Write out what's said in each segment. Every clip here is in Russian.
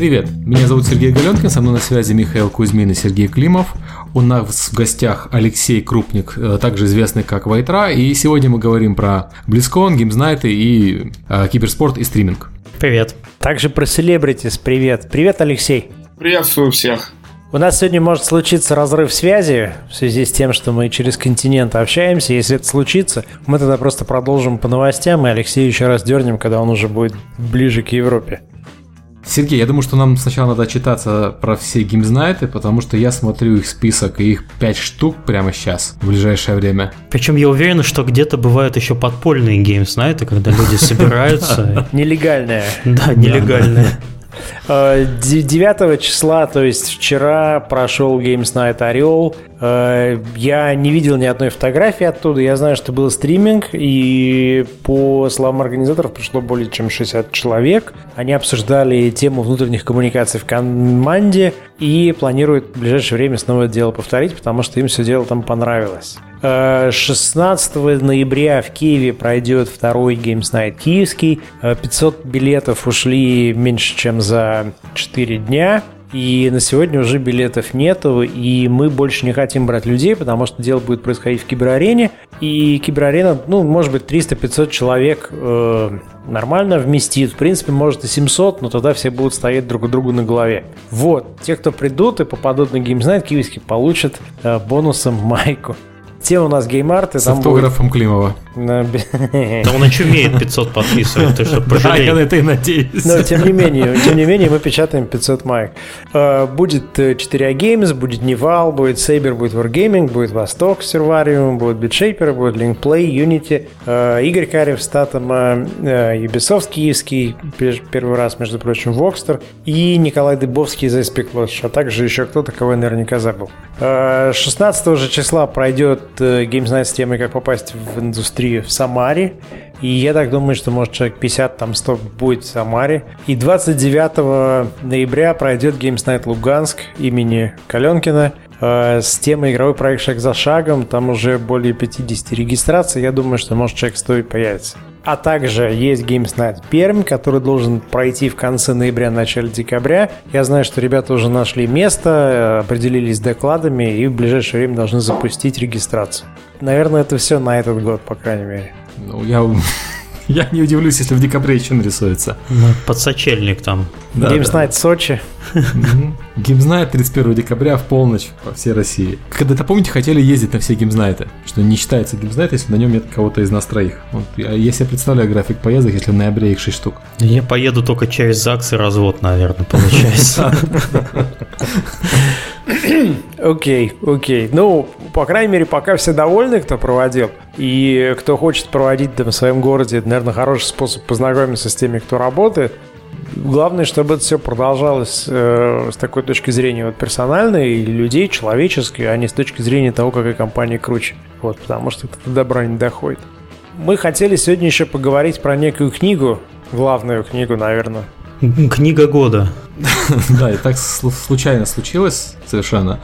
Привет, меня зовут Сергей Галенкин, со мной на связи Михаил Кузьмин и Сергей Климов. У нас в гостях Алексей Крупник, э, также известный как Вайтра, и сегодня мы говорим про BlizzCon, геймзнайты и э, киберспорт и стриминг. Привет. Также про селебритис. Привет. Привет, Алексей. Приветствую всех. У нас сегодня может случиться разрыв связи в связи с тем, что мы через континент общаемся. Если это случится, мы тогда просто продолжим по новостям, и Алексей еще раз дернем, когда он уже будет ближе к Европе. Сергей, я думаю, что нам сначала надо читаться про все геймзнайты, потому что я смотрю их список, и их 5 штук прямо сейчас, в ближайшее время. Причем я уверен, что где-то бывают еще подпольные геймзнайты, когда люди собираются. Нелегальные. Да, нелегальные. 9 э, числа, то есть вчера, прошел Games Night Орел. Э, я не видел ни одной фотографии оттуда. Я знаю, что был стриминг, и по словам организаторов пришло более чем 60 человек. Они обсуждали тему внутренних коммуникаций в команде и планируют в ближайшее время снова это дело повторить, потому что им все дело там понравилось. 16 э, ноября в Киеве пройдет второй Games Night киевский. 500 билетов ушли меньше, чем за 4 дня. И на сегодня уже билетов нету, и мы больше не хотим брать людей, потому что дело будет происходить в киберарене. И киберарена, ну, может быть, 300-500 человек э, нормально вместит. В принципе, может и 700, но тогда все будут стоять друг у друга на голове. Вот, те, кто придут и попадут на Games Night киевский получат э, бонусом майку. Тема у нас геймарты. С автографом будет... Климова. Да он очумеет 500 подписывает, ты что, Да, я на это и надеюсь. Но тем не менее, тем не менее, мы печатаем 500 майк. Э, будет 4A Games, будет Nival, будет Saber, будет Wargaming, будет Vostok, Survarium, будет BitShaper, будет Linkplay, Unity, э, Игорь Карев, Статома, э, Ubisoft киевский, первый раз, между прочим, Vogster, и Николай Дыбовский из Ice-Pick Lodge, а также еще кто-то, кого я наверняка забыл. 16 же числа пройдет Games Night с темой, как попасть в индустрию индустрию в Самаре. И я так думаю, что может человек 50, там 100 будет в Самаре. И 29 ноября пройдет Games Night Луганск имени Каленкина э, с темой игровой проект «Шаг за шагом». Там уже более 50 регистраций. Я думаю, что может человек 100 и появится. А также есть Games Night Пермь, который должен пройти в конце ноября, начале декабря. Я знаю, что ребята уже нашли место, определились с докладами и в ближайшее время должны запустить регистрацию. Наверное, это все на этот год, по крайней мере. Ну, я я не удивлюсь, если в декабре еще нарисуется. Ну, под сочельник там. Да, Games Night да. Сочи. Games Night 31 декабря в полночь по всей России. Когда-то, помните, хотели ездить на все Games Night ы, что не считается Games Night, если на нем нет кого-то из нас троих. Вот, я себе представляю график поездок, если в ноябре их 6 штук. Я поеду только через ЗАГС и развод, наверное, получается. Окей, окей. Ну, по крайней мере, пока все довольны, кто проводил. И кто хочет проводить там в своем городе, это, наверное, хороший способ познакомиться с теми, кто работает. Главное, чтобы это все продолжалось э, с такой точки зрения вот персональной, и людей, человеческой, а не с точки зрения того, какая компания круче. Вот, потому что это до добра не доходит. Мы хотели сегодня еще поговорить про некую книгу, главную книгу, наверное. Книга года. Да, и так случайно случилось совершенно,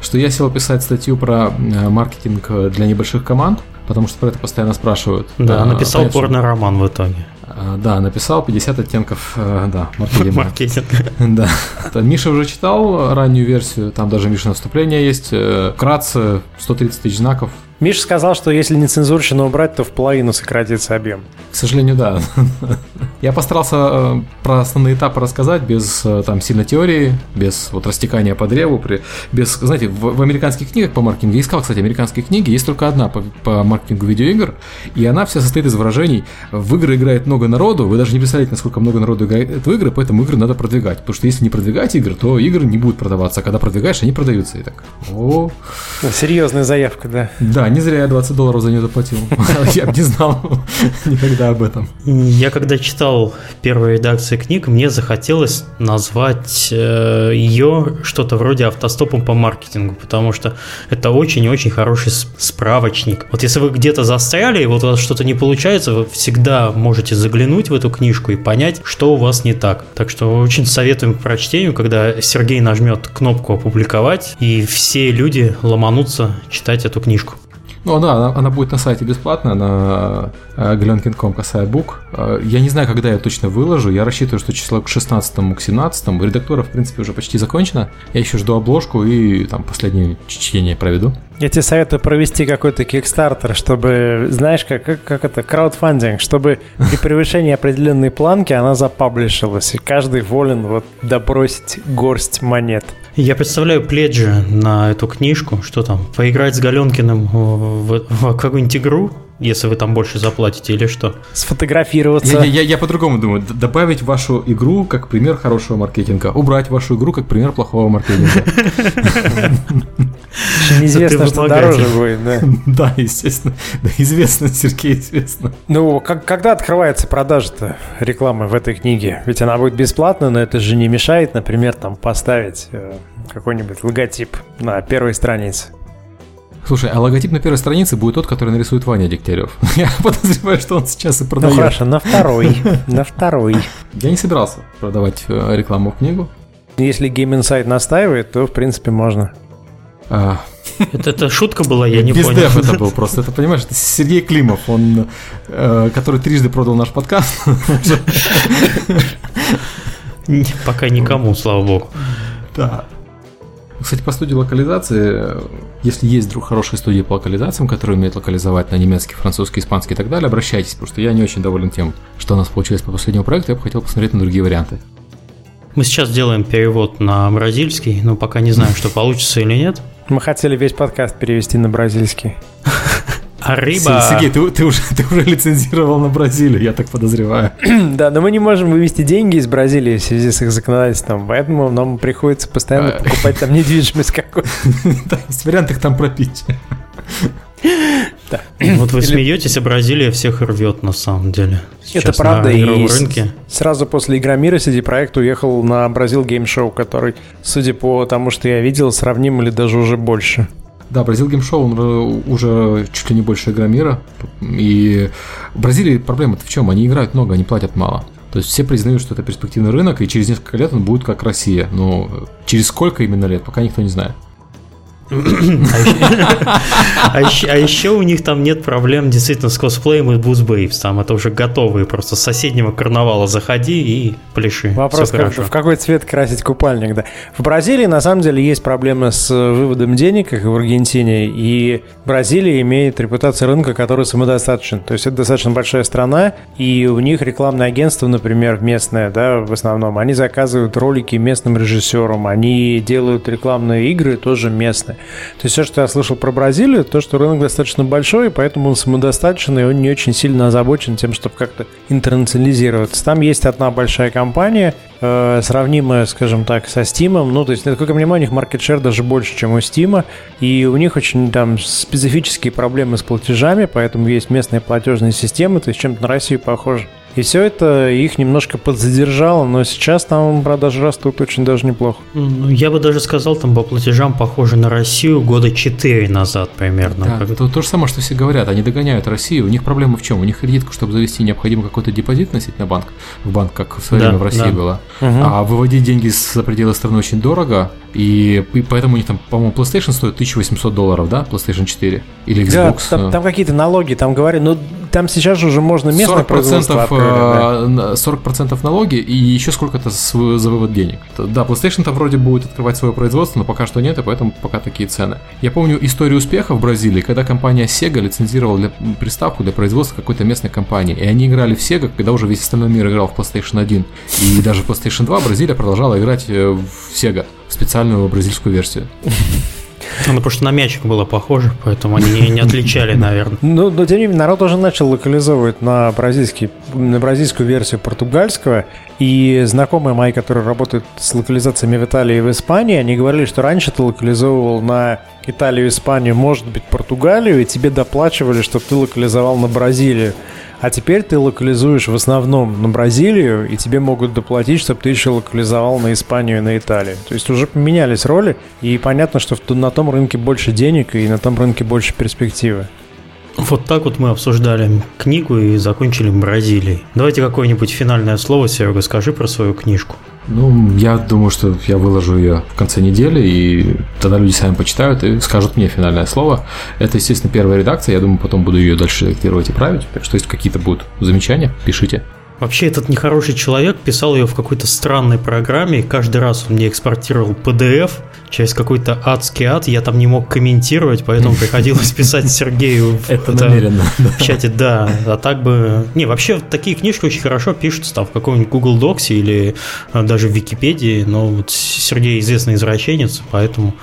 что я сел писать статью про э, маркетинг для небольших команд, потому что про это постоянно спрашивают. Да, написал порно-роман в итоге. А, да, написал 50 оттенков, э, да, маркетинга. Маркетинг. Да. Миша уже читал раннюю версию, там даже Миша наступление есть. Э, вкратце, 130 тысяч знаков, Миша сказал, что если не цензурщину убрать, то в половину сократится объем. К сожалению, да. Я постарался э, про основные этапы рассказать без э, там сильной теории, без вот растекания по древу, при, без, знаете, в, в американских книгах по маркетингу, я искал, кстати, американские книги, есть только одна по, по маркетингу видеоигр, и она вся состоит из выражений, в игры играет много народу, вы даже не представляете, насколько много народу играет в игры, поэтому игры надо продвигать, потому что если не продвигать игры, то игры не будут продаваться, а когда продвигаешь, они продаются и так. О. Серьезная заявка, да. Да, не зря я 20 долларов за нее заплатил. Я бы не знал никогда об этом. Я когда читал первые редакции книг, мне захотелось назвать э, ее что-то вроде автостопом по маркетингу, потому что это очень-очень хороший справочник. Вот если вы где-то застряли, и вот у вас что-то не получается, вы всегда можете заглянуть в эту книжку и понять, что у вас не так. Так что очень советуем к прочтению, когда Сергей нажмет кнопку «Опубликовать», и все люди ломанутся читать эту книжку. Ну да, она, она будет на сайте бесплатно, на э, glenkin.com касая бук. Э, я не знаю, когда я точно выложу. Я рассчитываю, что число к 16 к 17 Редактура, в принципе, уже почти закончена. Я еще жду обложку и там последнее чтение проведу. Я тебе советую провести какой-то кикстартер, чтобы, знаешь, как, как, как это, краудфандинг, чтобы при превышении определенной планки она запаблишилась, и каждый волен вот добросить горсть монет. Я представляю пледжи на эту книжку, что там, поиграть с Галенкиным в, в какую-нибудь игру, если вы там больше заплатите или что? Сфотографироваться. Я, я, я по-другому думаю. Добавить вашу игру как пример хорошего маркетинга. Убрать вашу игру как пример плохого маркетинга. Неизвестно, что дороже будет, да. Да, естественно. Да, известно, Сергей, известно. Ну, как, когда открывается продажа-то рекламы в этой книге? Ведь она будет бесплатна, но это же не мешает, например, там поставить э, какой-нибудь логотип на первой странице. Слушай, а логотип на первой странице будет тот, который нарисует Ваня Дегтярев. Я подозреваю, что он сейчас и продает. Ну хорошо, на второй. На второй. Я не собирался продавать э, рекламу в книгу. Если Game Insight настаивает, то в принципе можно. А, это, это шутка была, я не понял. Бездев это был просто. Это, понимаешь, это Сергей Климов, он, э, который трижды продал наш подкаст. Пока никому, слава богу. Да. Кстати, по студии локализации, если есть вдруг хорошие студии по локализациям, которые умеют локализовать на немецкий, французский, испанский и так далее, обращайтесь, потому что я не очень доволен тем, что у нас получилось по последнему проекту, я бы хотел посмотреть на другие варианты. Мы сейчас делаем перевод на бразильский, но пока не знаем, что получится или нет. Мы хотели весь подкаст перевести на бразильский. Ариба. Сергей, ты, ты, уже, ты уже лицензировал на Бразилию, я так подозреваю. да, но мы не можем вывести деньги из Бразилии в связи с их законодательством, поэтому нам приходится постоянно а. покупать там недвижимость какую-то. Есть вариант их там пропить. Да. Вот вы Или... смеетесь, а Бразилия всех рвет на самом деле. Сейчас Это правда. На и рынке. сразу после Игромира CD проект уехал на Бразил Game Show, который, судя по тому, что я видел, сравним или даже уже больше. Да, Бразил Show он уже чуть ли не больше мира. И в Бразилии проблема-то в чем? Они играют много, они платят мало. То есть все признают, что это перспективный рынок, и через несколько лет он будет как Россия. Но через сколько именно лет, пока никто не знает. А еще у них там нет проблем действительно с косплеем и Babes. Там это уже готовые просто с соседнего карнавала заходи и пляши. Вопрос, в какой цвет красить купальник, да. В Бразилии на самом деле есть проблемы с выводом денег, как и в Аргентине, и Бразилия имеет репутацию рынка, который самодостаточен. То есть это достаточно большая страна, и у них рекламное агентство, например, местное, да, в основном, они заказывают ролики местным режиссерам, они делают рекламные игры тоже местные. То есть все, что я слышал про Бразилию, то, что рынок достаточно большой, поэтому он самодостаточный, и он не очень сильно озабочен тем, чтобы как-то интернационализироваться. Там есть одна большая компания, э, сравнимая, скажем так, со Steam. Ну, то есть, насколько я понимаю, у них share даже больше, чем у Steam. И у них очень там специфические проблемы с платежами, поэтому есть местные платежные системы, то есть чем-то на Россию похоже. И все это их немножко подзадержало, но сейчас там продажи растут очень даже неплохо. Ну, я бы даже сказал, там по платежам похоже на Россию года 4 назад примерно. Да, это то же самое, что все говорят. Они догоняют Россию. У них проблема в чем? У них кредитку, чтобы завести, необходимо какой-то депозит носить на банк, в банк, как в свое да, время в России да. было. Угу. А выводить деньги за пределы страны очень дорого, и, и поэтому у них там, по-моему, PlayStation стоит 1800 долларов, да, PlayStation 4 или Xbox. Да, там, там какие-то налоги, там говорят, ну там сейчас уже можно местное 40% производство открыли, да? 40% э, налоги и еще сколько-то за вывод денег. Да, PlayStation-то вроде будет открывать свое производство, но пока что нет, и поэтому пока такие цены. Я помню историю успеха в Бразилии, когда компания Sega лицензировала для, приставку для производства какой-то местной компании, и они играли в Sega, когда уже весь остальной мир играл в PlayStation 1, и даже в PlayStation 2 Бразилия продолжала играть э, в Sega, в специальную бразильскую версию. Ну, потому что на мячик было похоже, поэтому они не, отличали, наверное. Ну, но тем не менее, народ уже начал локализовывать на, бразильский, на бразильскую версию португальского. И знакомые мои, которые работают с локализациями в Италии и в Испании, они говорили, что раньше ты локализовывал на Италию, Испанию, может быть, Португалию, и тебе доплачивали, чтобы ты локализовал на Бразилию. А теперь ты локализуешь в основном на Бразилию, и тебе могут доплатить, чтобы ты еще локализовал на Испанию и на Италию. То есть уже поменялись роли, и понятно, что на том рынке больше денег, и на том рынке больше перспективы. Вот так вот мы обсуждали книгу и закончили Бразилией. Давайте какое-нибудь финальное слово, Серега, скажи про свою книжку. Ну, я думаю, что я выложу ее в конце недели, и тогда люди сами почитают и скажут мне финальное слово. Это, естественно, первая редакция, я думаю, потом буду ее дальше редактировать и править. Так что, если какие-то будут замечания, пишите. Вообще, этот нехороший человек писал ее в какой-то странной программе, и каждый раз он мне экспортировал PDF через какой-то адский ад, я там не мог комментировать, поэтому приходилось писать Сергею Это намеренно. в чате, да. А так бы... Не, вообще, такие книжки очень хорошо пишутся там в каком-нибудь Google Docs или а, даже в Википедии, но вот Сергей известный извращенец, поэтому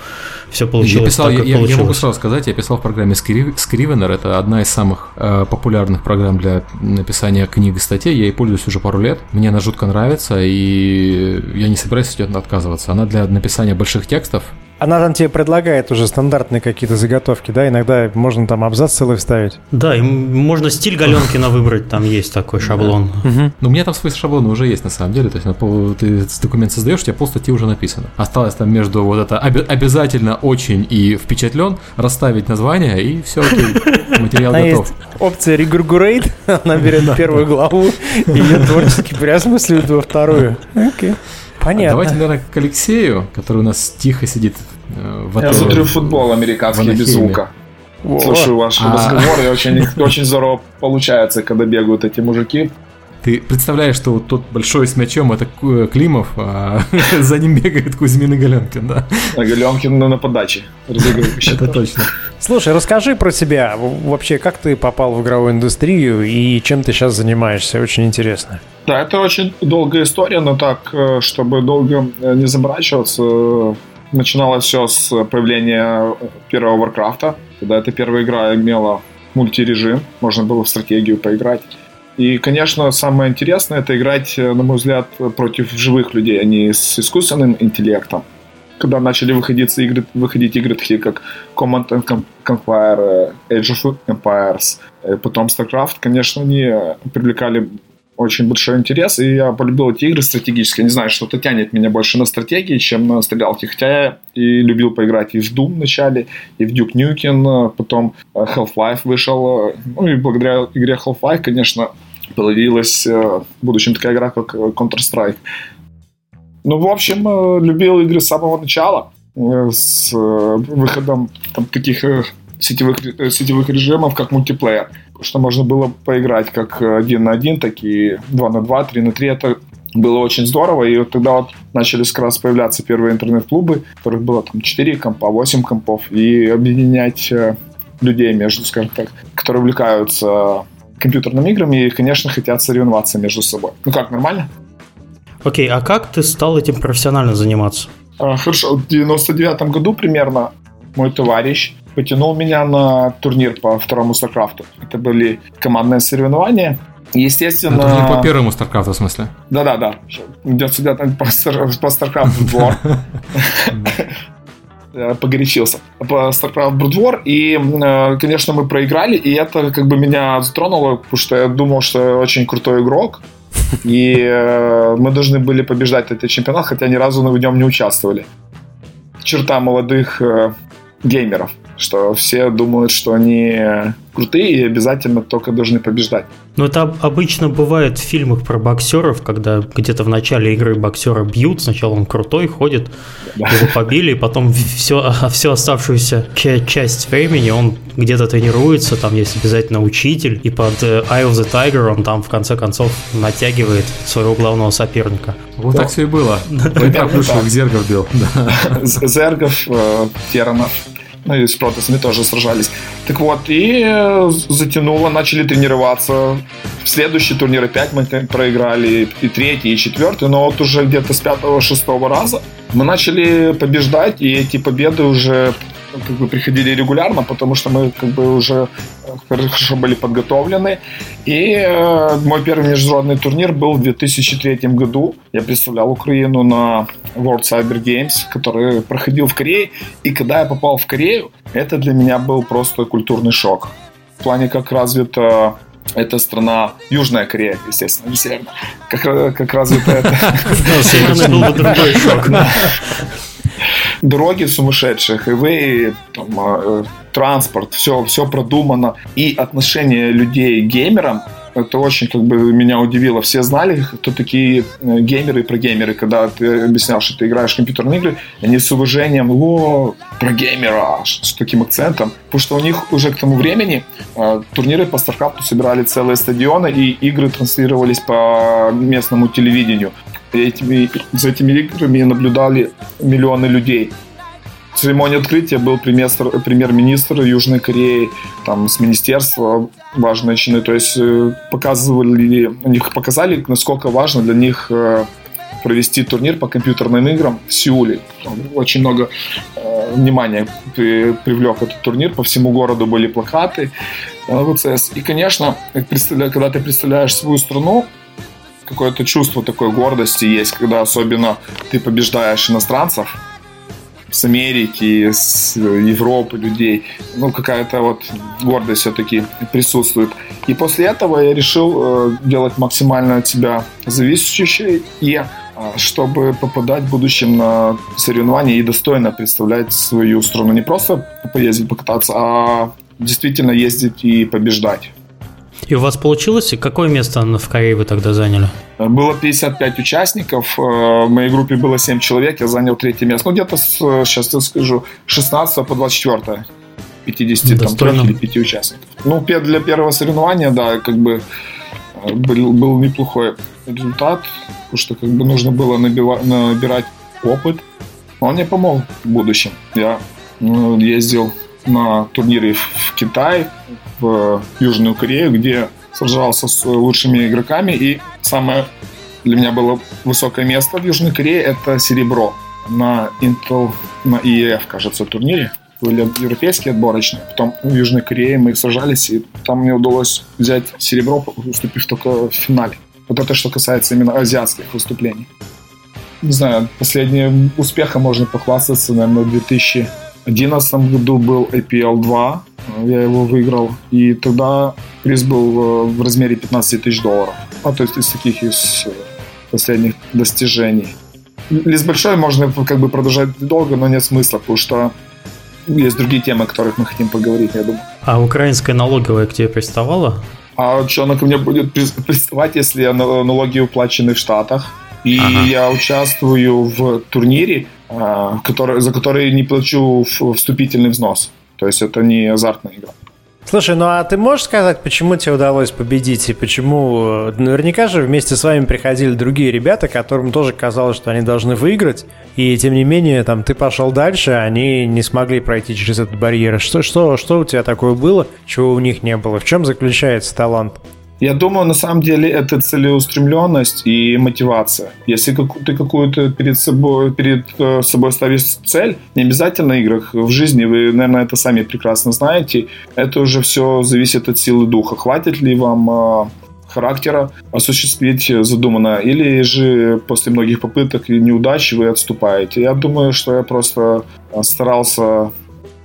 все получилось я писал, так, как я, получилось. я могу сразу сказать, я писал в программе Scrivener, это одна из самых э, популярных программ для написания книг и статей, я ей пользуюсь уже пару лет, мне она жутко нравится, и я не собираюсь от нее отказываться. Она для написания больших текстов, она там тебе предлагает уже стандартные какие-то заготовки, да? Иногда можно там абзац целый вставить. Да, и можно стиль Галенкина выбрать, там есть такой шаблон. Ну, у меня там свой шаблон уже есть на самом деле. То есть ты документ создаешь, у тебя полстатьи уже написано. Осталось там между вот это обязательно очень и впечатлен расставить название, и все, окей, материал готов. опция Regurgurate, она берет первую главу и ее творчески переосмысливает во вторую. Окей. Понятно. Давайте, наверное, к Алексею, который у нас тихо сидит э, в Я смотрю футбол американский без звука. Слушаю ваш а... разговор, и очень, очень здорово получается, когда бегают эти мужики. Ты представляешь, что вот тот большой с мячом это Климов, а за ним бегает Кузьмин и Галенкин, да? А Галенкин на подаче. Это точно. Слушай, расскажи про себя. Вообще, как ты попал в игровую индустрию и чем ты сейчас занимаешься? Очень интересно. Да, это очень долгая история, но так, э, чтобы долго э, не заморачиваться, э, начиналось все с появления первого Warcraft а, когда эта первая игра имела мультирежим, можно было в стратегию поиграть. И, конечно, самое интересное это играть, на мой взгляд, против живых людей, а не с искусственным интеллектом. Когда начали выходить игры, выходить игры такие, как Command and Conquer, Age of Empires, потом StarCraft, конечно, они привлекали очень большой интерес, и я полюбил эти игры стратегические. Не знаю, что-то тянет меня больше на стратегии, чем на стрелялки. Хотя я и любил поиграть и в Doom в начале, и в Duke Nukem, потом э, Half-Life вышел. Ну и благодаря игре Half-Life, конечно, появилась э, в будущем такая игра, как э, Counter-Strike. Ну, в общем, любил игры с самого начала, с выходом там, таких сетевых, сетевых режимов, как мультиплеер что можно было поиграть как один на один, так и два на два, три на три. Это было очень здорово, и вот тогда вот начали как раз появляться первые интернет-клубы, в которых было там 4 компа, 8 компов, и объединять э, людей между, скажем так, которые увлекаются компьютерными играми и, конечно, хотят соревноваться между собой. Ну как, нормально? Окей, okay, а как ты стал этим профессионально заниматься? А, хорошо, в 99 году примерно мой товарищ потянул меня на турнир по второму StarCraft. Это были командные соревнования. Естественно... Это не по первому StarCraft, в смысле? Да-да-да. Идет сюда там по, по StarCraft. Погорячился. По StarCraft Брудвор. И, э, конечно, мы проиграли. И это как бы меня затронуло, потому что я думал, что я очень крутой игрок. И э, мы должны были побеждать этот чемпионат, хотя ни разу в нем не участвовали. Черта молодых э, геймеров что все думают, что они крутые и обязательно только должны побеждать. Но это обычно бывает в фильмах про боксеров, когда где-то в начале игры боксера бьют, сначала он крутой, ходит, да. его побили, и потом все, всю оставшуюся часть времени он где-то тренируется, там есть обязательно учитель, и под э, Eye of the Tiger он там в конце концов натягивает своего главного соперника. Вот да. так все и было. Примерно так. Зергов бил. Зергов, э, Теранов ну и с протестами тоже сражались. Так вот, и э, затянуло, начали тренироваться. В следующий турнир опять мы проиграли и третий, и четвертый, но вот уже где-то с пятого-шестого раза мы начали побеждать, и эти победы уже как бы приходили регулярно, потому что мы как бы уже хорошо были подготовлены. И э, мой первый международный турнир был в 2003 году. Я представлял Украину на World Cyber Games, который проходил в Корее. И когда я попал в Корею, это для меня был просто культурный шок. В плане, как развита эта страна Южная Корея, естественно, не Северная. Как, как развита это... Северный был бы другой шок дороги сумасшедшие, хайвей, там, э, транспорт, все, все продумано. И отношение людей к геймерам это очень как бы меня удивило. Все знали, кто такие э, геймеры и прогеймеры, когда ты объяснял, что ты играешь в компьютерные игры, и они с уважением, о, про геймера, с таким акцентом. Потому что у них уже к тому времени э, турниры по StarCraft собирали целые стадионы, и игры транслировались по местному телевидению. Этими, за этими играми наблюдали миллионы людей церемонии открытия был премьер-министр Южной Кореи, там с министерства важные чины, то есть э, показывали, у них показали, насколько важно для них э, провести турнир по компьютерным играм в Сеуле. Очень много э, внимания при, привлек этот турнир, по всему городу были плакаты э, ВЦС. И, конечно, когда ты представляешь свою страну, какое-то чувство такой гордости есть, когда особенно ты побеждаешь иностранцев, с Америки, с Европы людей. Ну, какая-то вот гордость все-таки присутствует. И после этого я решил э, делать максимально от себя зависящее, и э, чтобы попадать в будущем на соревнования и достойно представлять свою страну. Не просто поездить, покататься, а действительно ездить и побеждать. И у вас получилось? И какое место в Корее вы тогда заняли? Было 55 участников, э, в моей группе было 7 человек, я занял третье место. Ну, где-то, с, сейчас я скажу, 16 по 24. 50 там, или 5 участников. Ну, для первого соревнования, да, как бы э, был, был неплохой результат, потому что как бы нужно было набива, набирать опыт. Он мне помог в будущем. Я ну, ездил на турниры в Китай, в Южную Корею, где сражался с лучшими игроками. И самое для меня было высокое место в Южной Корее – это серебро на Intel, на EF, кажется, турнире. Были европейские отборочные. Потом в Южной Корее мы сражались, и там мне удалось взять серебро, выступив только в финале. Вот это что касается именно азиатских выступлений. Не знаю, последним успехом можно похвастаться, наверное, в 2011 году был APL 2, я его выиграл. И тогда приз был э, в размере 15 тысяч долларов. А то есть из таких из э, последних достижений. Лист большой можно как бы продолжать долго, но нет смысла, потому что есть другие темы, о которых мы хотим поговорить, я думаю. А украинская налоговая к тебе приставала? А что она ко мне будет приставать, если налоги уплачены в Штатах? И ага. я участвую в турнире, а, который, за который не плачу вступительный взнос. То есть это не азартная игра. Слушай, ну а ты можешь сказать, почему тебе удалось победить и почему... Э, наверняка же вместе с вами приходили другие ребята, которым тоже казалось, что они должны выиграть, и тем не менее там ты пошел дальше, а они не смогли пройти через этот барьер. Что, что, что у тебя такое было, чего у них не было? В чем заключается талант? Я думаю, на самом деле это целеустремленность и мотивация. Если ты какую-то перед собой, перед э, собой ставишь цель, не обязательно в играх, в жизни, вы, наверное, это сами прекрасно знаете, это уже все зависит от силы духа. Хватит ли вам э, характера осуществить задуманное, или же после многих попыток и неудач вы отступаете. Я думаю, что я просто э, старался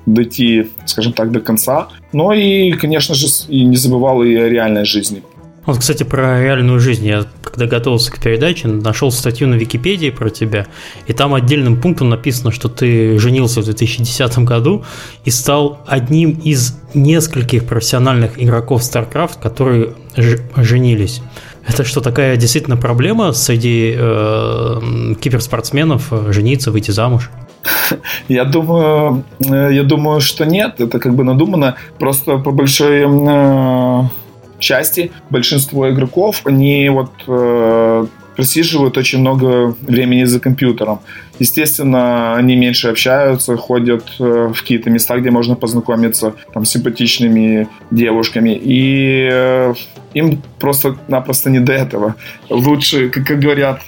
дойти, скажем так, до конца. Но и, конечно же, и не забывал и о реальной жизни. Вот, кстати, про реальную жизнь. Я, когда готовился к передаче, нашел статью на Википедии про тебя, и там отдельным пунктом написано, что ты женился в 2010 году и стал одним из нескольких профессиональных игроков StarCraft, которые женились. Это что, такая действительно проблема среди э, киберспортсменов э, жениться, выйти замуж? Я думаю, э, я думаю, что нет. Это как бы надумано. Просто по большой э, части большинство игроков, они вот э, просиживают очень много времени за компьютером. Естественно, они меньше общаются, ходят э, в какие-то места, где можно познакомиться там, с симпатичными девушками. И им просто-напросто не до этого. Лучше, как, как говорят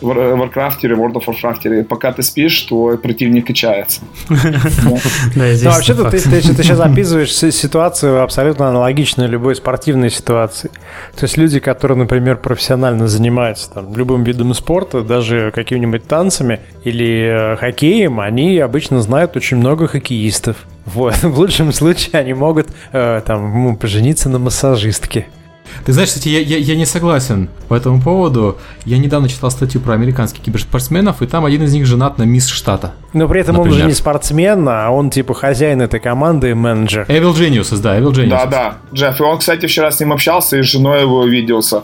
Warcraft или World of Warcraft, пока ты спишь, твой противник качается. Ну, вообще-то ты сейчас описываешь ситуацию абсолютно аналогичную любой спортивной ситуации. То есть люди, которые, например, профессионально занимаются там, любым видом спорта, даже какими-нибудь танцами или э, хоккеем, они обычно знают очень много хоккеистов. Вот. В лучшем случае они могут э, там, пожениться на массажистке. Ты знаешь, кстати, я, я, я не согласен по этому поводу. Я недавно читал статью про американских киберспортсменов, и там один из них женат на мисс штата. Но при этом например. он же не спортсмен, а он типа хозяин этой команды и менеджер. Evil Geniuses, да, Evil Geniuses. Да, да, Джефф. И он, кстати, вчера с ним общался, и с женой его виделся.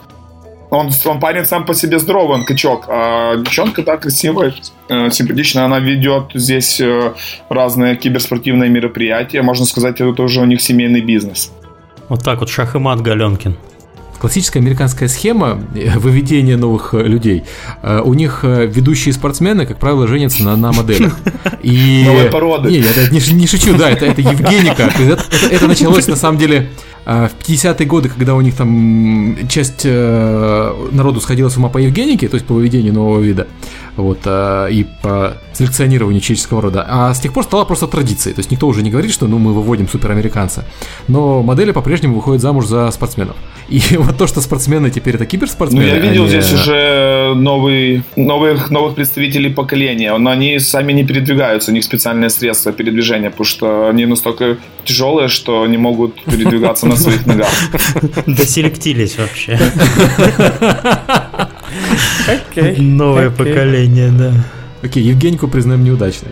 Он, он парень сам по себе здоровый, он качок. А девчонка, да, красивая, э, симпатичная. Она ведет здесь э, разные киберспортивные мероприятия. Можно сказать, это уже у них семейный бизнес. Вот так вот, шах и мат Галенкин классическая американская схема э, выведения новых э, людей. Э, у них ведущие спортсмены, как правило, женятся на, на моделях. И... Новой породы. Не, я не, не шучу, да, это, это Евгеника. Это, это, это началось на самом деле в 50-е годы, когда у них там часть народу сходила с ума по Евгенике, то есть по выведению нового вида, вот, и по селекционированию человеческого рода. А с тех пор стала просто традицией. То есть никто уже не говорит, что ну, мы выводим суперамериканца. Но модели по-прежнему выходят замуж за спортсменов. И вот то, что спортсмены теперь это киберспортсмены. Ну, я видел они... здесь уже новый, новых, новых представителей поколения, но они сами не передвигаются, у них специальные средства передвижения, потому что они настолько тяжелые, что не могут передвигаться на своих ногах. Доселектились вообще. Новое поколение, да. Окей, Евгеньку признаем неудачной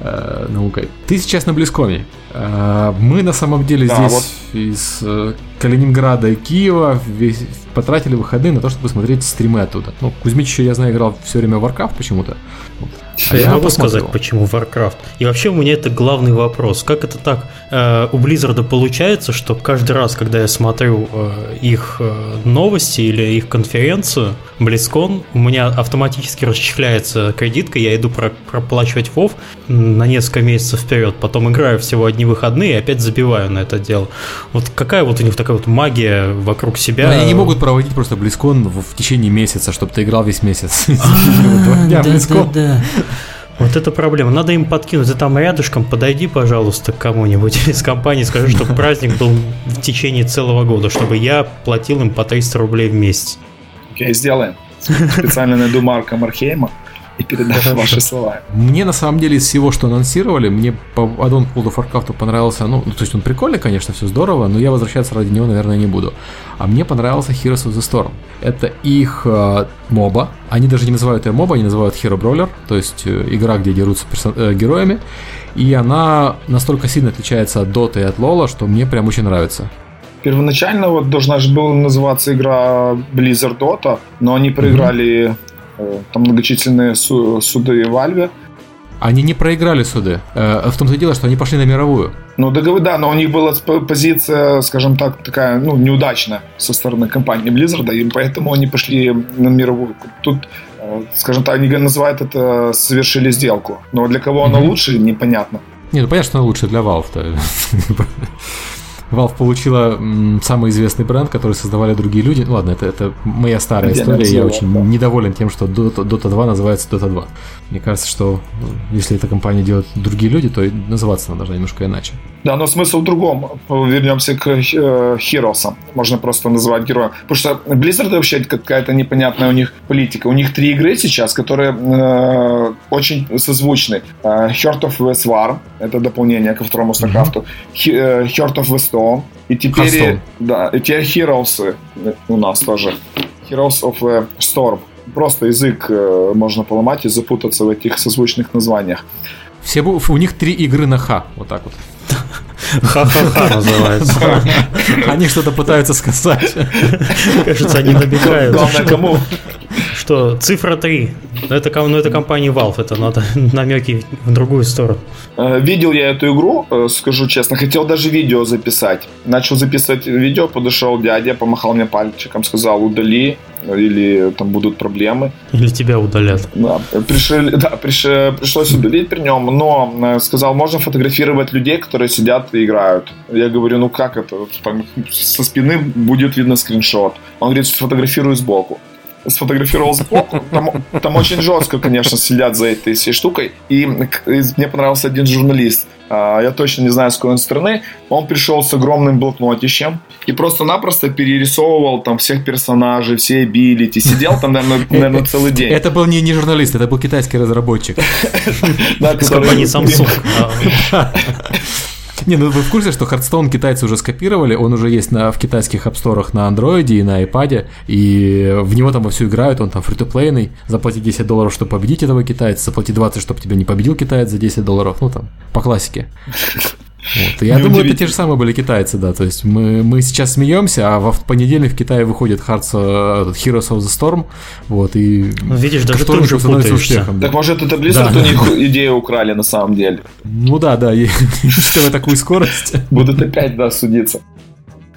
э, наукой. Ты сейчас на Близкоме. Э, мы на самом деле да, здесь вот. из э, Калининграда и Киева весь, потратили выходные на то, чтобы смотреть стримы оттуда. Ну, Кузьмич еще, я знаю, играл все время в Warcraft почему-то. А я, я могу сказать, почему Warcraft. И вообще у меня это главный вопрос. Как это так? Э, у Blizzard получается, что каждый раз, когда я смотрю э, их э, новости или их конференцию, BlizzCon, у меня автоматически расчехляется кредитка, я иду про проплачивать WoW на несколько месяцев вперед, потом играю всего одни выходные и опять забиваю на это дело. Вот какая вот у них такая вот магия вокруг себя? Но они не могут проводить просто BlizzCon в, в течение месяца, чтобы ты играл весь месяц. Да, да, да. Вот это проблема. Надо им подкинуть. Ты там рядышком подойди, пожалуйста, к кому-нибудь из компании, скажи, чтобы праздник был в течение целого года, чтобы я платил им по 300 рублей в месяц. Окей, okay, сделаем. Специально найду Марка Мархейма и передам ваши слова. Мне на самом деле из всего, что анонсировали, мне по Addon World of Warcraft понравился, ну, то есть он прикольный, конечно, все здорово, но я возвращаться ради него, наверное, не буду. А мне понравился Heroes of the Storm. Это их э, моба, они даже не называют ее моба, они называют Hero Brawler, то есть э, игра, где дерутся персон- э, героями, и она настолько сильно отличается от Dota и от Лола, что мне прям очень нравится. Первоначально вот должна же была называться игра Blizzard Dota, но они проиграли mm-hmm. Там многочисленные суды в Valve. Они не проиграли суды. Э, в том-то и дело, что они пошли на мировую. Ну, договор, да, но у них была позиция, скажем так, такая, ну, неудачная со стороны компании Blizzard, и поэтому они пошли на мировую. Тут, э, скажем так, они называют это «совершили сделку». Но для кого mm-hmm. она лучше, непонятно. Не, ну понятно, что она лучше для Valve-то. Valve получила м, самый известный бренд, который создавали другие люди. Ну, ладно, это, это моя старая история. Я очень да. недоволен тем, что Dota, Dota 2 называется Dota 2. Мне кажется, что ну, если эта компания делают другие люди, то и называться она должна немножко иначе. Да, но смысл в другом. Вернемся к э, Heroes. Можно просто называть героем. Потому что Blizzard вообще какая-то непонятная у них политика. У них три игры сейчас, которые э, очень созвучны. Э, Heart of West War, это дополнение ко второму StarCraft. Mm-hmm. Heart of West Storm. И теперь, да, и теперь Heroes у нас тоже. Heroes of Storm. Просто язык можно поломать и запутаться в этих созвучных названиях. Все, у них три игры на Х, вот так вот. Ха-ха-ха называется. Они что-то пытаются сказать. Кажется, они набегают. Главное, кому? Что, цифра 3. Это, ну, это компания Valve, это надо намеки в другую сторону. Э, видел я эту игру, э, скажу честно, хотел даже видео записать. Начал записывать видео, подошел дядя, помахал мне пальчиком, сказал, удали, или там будут проблемы. Или тебя удалят. Да, пришли, да приш, пришлось удалить при нем, но э, сказал, можно фотографировать людей, которые сидят и играют. Я говорю, ну как это? Там, со спины будет видно скриншот. Он говорит, сфотографируй сбоку сфотографировал сбоку. Там, там очень жестко, конечно, следят за этой всей штукой. И, и мне понравился один журналист. А, я точно не знаю, с какой он страны. Он пришел с огромным блокнотищем и просто-напросто перерисовывал там всех персонажей, все абилити. Сидел там, наверное, наверное целый день. Это был не, не журналист, это был китайский разработчик. С компании Samsung. Не, ну вы в курсе, что Hearthstone китайцы уже скопировали, он уже есть на, в китайских апсторах на андроиде и на iPad, и в него там все играют, он там фри-то-плейный, заплати 10 долларов, чтобы победить этого китайца, заплати 20, чтобы тебя не победил китаец за 10 долларов, ну там, по классике. Вот. Я думаю, это те же самые были китайцы, да. То есть мы, мы сейчас смеемся, а в понедельник в Китае выходит Hearts, э, Heroes of the Storm. Вот, и ну, Видишь, даже ты уже становится успехом. Да. Так может это Blizzard да. у них идею украли на самом деле? Ну да, да, учитывая такую скорость. Будут опять, да, судиться.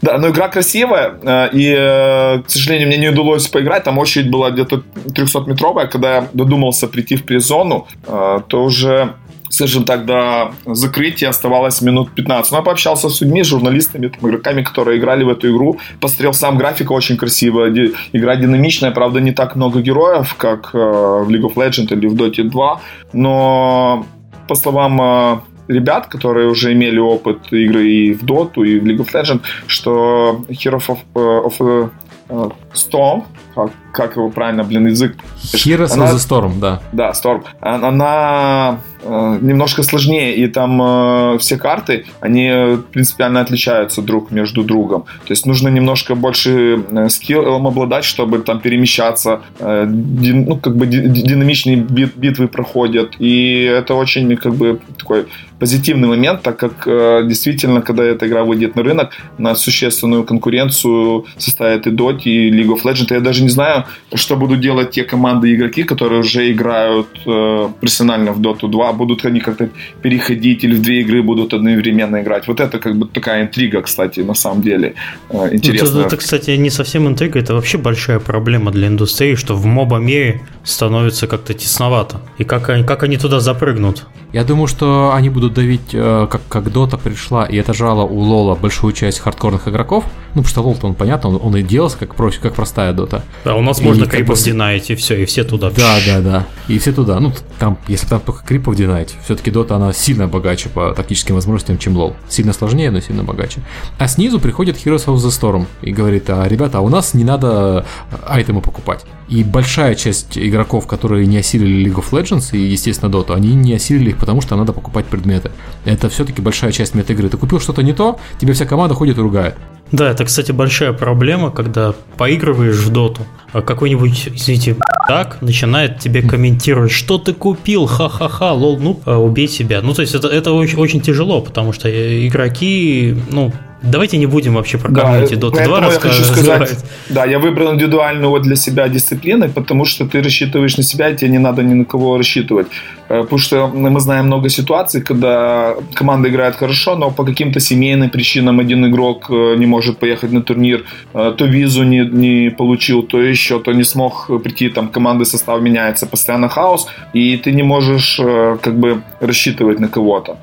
Да, но игра красивая, э, и, э, к сожалению, мне не удалось поиграть. Там очередь была где-то 300-метровая. Когда я додумался прийти в призону, то уже скажем так, до закрытия оставалось минут 15. Но я пообщался с людьми, журналистами, там, игроками, которые играли в эту игру. Посмотрел сам графика очень красиво. Игра динамичная, правда, не так много героев, как э, в League of Legends или в Dota 2. Но, по словам э, ребят, которые уже имели опыт игры и в Dota, и в League of Legends, что Heroes of, uh, of uh, Storm, как, как его правильно, блин, язык. Heroes она, of the Storm, да. Да, Storm. Она э, немножко сложнее, и там э, все карты, они принципиально отличаются друг между другом. То есть нужно немножко больше э, скиллом обладать, чтобы там перемещаться. Э, ди, ну, как бы ди, динамичные бит, битвы проходят. И это очень, как бы, такой позитивный момент, так как э, действительно, когда эта игра выйдет на рынок, на существенную конкуренцию составит и Dota, и League of Legends. Я даже не знаю, что будут делать те команды и игроки, которые уже играют э, профессионально в Dota 2. Будут они как-то переходить или в две игры будут одновременно играть. Вот это как бы такая интрига, кстати, на самом деле. Э, интересно. Это, это, кстати, не совсем интрига, это вообще большая проблема для индустрии, что в моба мире становится как-то тесновато. И как они, как они туда запрыгнут? Я думаю, что они будут давить, э, как, как Дота пришла и отожала у Лола большую часть хардкорных игроков. Ну, потому что Лол, он понятно, он, он и делался как, проще, как простая Дота. Да, у нас и можно крипов бы... динать, и все, и все туда. Да, да, да. И все туда. Ну, там, если там только крипов динать, все-таки Дота, она сильно богаче по тактическим возможностям, чем Лол. Сильно сложнее, но сильно богаче. А снизу приходит Heroes of the Storm и говорит, а, ребята, а у нас не надо айтемы покупать. И большая часть игроков, которые не осилили League of Legends и, естественно, Dota, они не осилили их, потому что надо покупать предметы. Это все-таки большая часть мета-игры. Ты купил что-то не то, тебе вся команда ходит и ругает. Да, это, кстати, большая проблема, когда поигрываешь в доту, а какой-нибудь, извините, так начинает тебе комментировать, что ты купил, ха-ха-ха, лол, ну, а, убей себя. Ну, то есть это, это очень, очень тяжело, потому что игроки, ну, Давайте не будем вообще про комьюнити да, Dota 2 я хочу сказать, да, я выбрал индивидуальную вот для себя дисциплину, потому что ты рассчитываешь на себя, и тебе не надо ни на кого рассчитывать. Э, потому что мы знаем много ситуаций, когда команда играет хорошо, но по каким-то семейным причинам один игрок э, не может поехать на турнир, э, то визу не, не получил, то еще, то не смог прийти, там команды состав меняется, постоянно хаос, и ты не можешь как бы рассчитывать на кого-то.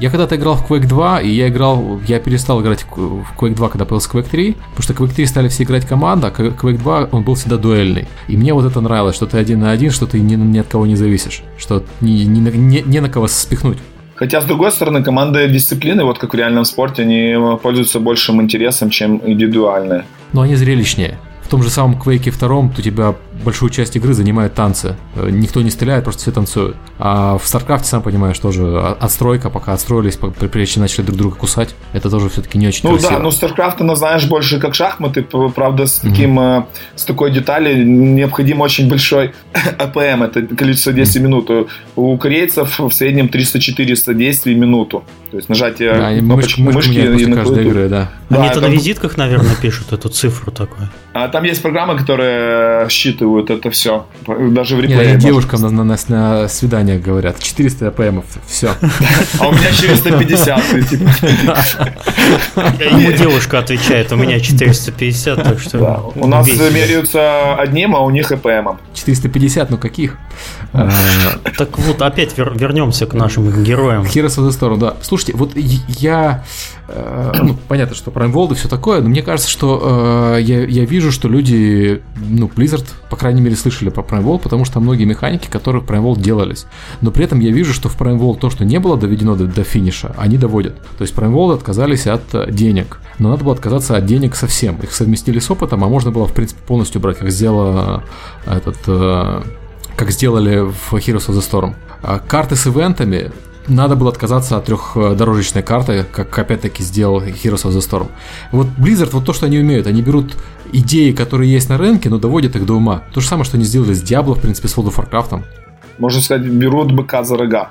Я когда-то играл в Quake 2, и я играл, я перестал играть в Quake 2, когда появился Quake 3, потому что Quake 3 стали все играть команда, а Quake 2, он был всегда дуэльный. И мне вот это нравилось, что ты один на один, что ты ни, ни от кого не зависишь, что ни, ни, ни, ни на кого спихнуть. Хотя, с другой стороны, команды дисциплины, вот как в реальном спорте, они пользуются большим интересом, чем индивидуальные. Но они зрелищнее том же самом Quake 2 у тебя большую часть игры занимают танцы. Э, никто не стреляет, просто все танцуют. А в StarCraft, сам понимаешь, тоже отстройка, пока отстроились, прежде чем начали друг друга кусать, это тоже все-таки не очень ну, красиво. Ну да, но StarCraft, она знаешь больше как шахматы, правда, с, таким, mm-hmm. с такой деталью необходим очень большой APM, это количество действий mm-hmm. минут. У корейцев в среднем 300-400 действий в минуту. То есть нажатие да, кнопочки, мышки, мышки и на каждой игры, да. Они да, это на визитках, наверное, пишут эту цифру такую. А там есть программы, которые считывают это все. Даже в реплее. Нет, девушкам на, на, на, на свиданиях говорят. 400 АПМов, все. А у меня 450. Типа. Ему девушка отвечает, у меня 450, так что... У нас меряются одним, а у них АПМом. 450, ну каких? А, так вот, опять вернемся к нашим героям. Heroes of the Storm, да. Слушайте, вот я Э, ну, понятно, что Prime World и все такое, но мне кажется, что э, я, я вижу, что люди, ну, Blizzard, по крайней мере, слышали про Prime World, потому что многие механики, которые в Prime World делались. Но при этом я вижу, что в Prime World то, что не было доведено до, до финиша, они доводят. То есть Prime World отказались от денег, но надо было отказаться от денег совсем. Их совместили с опытом, а можно было, в принципе, полностью брать, как сделала этот... Как сделали в Heroes of the Storm. А карты с ивентами надо было отказаться от трехдорожечной карты, как опять-таки сделал Heroes of the Storm. Вот Blizzard, вот то, что они умеют, они берут идеи, которые есть на рынке, но доводят их до ума. То же самое, что они сделали с Diablo, в принципе, с World of Warcraft. Можно сказать, берут быка за рога.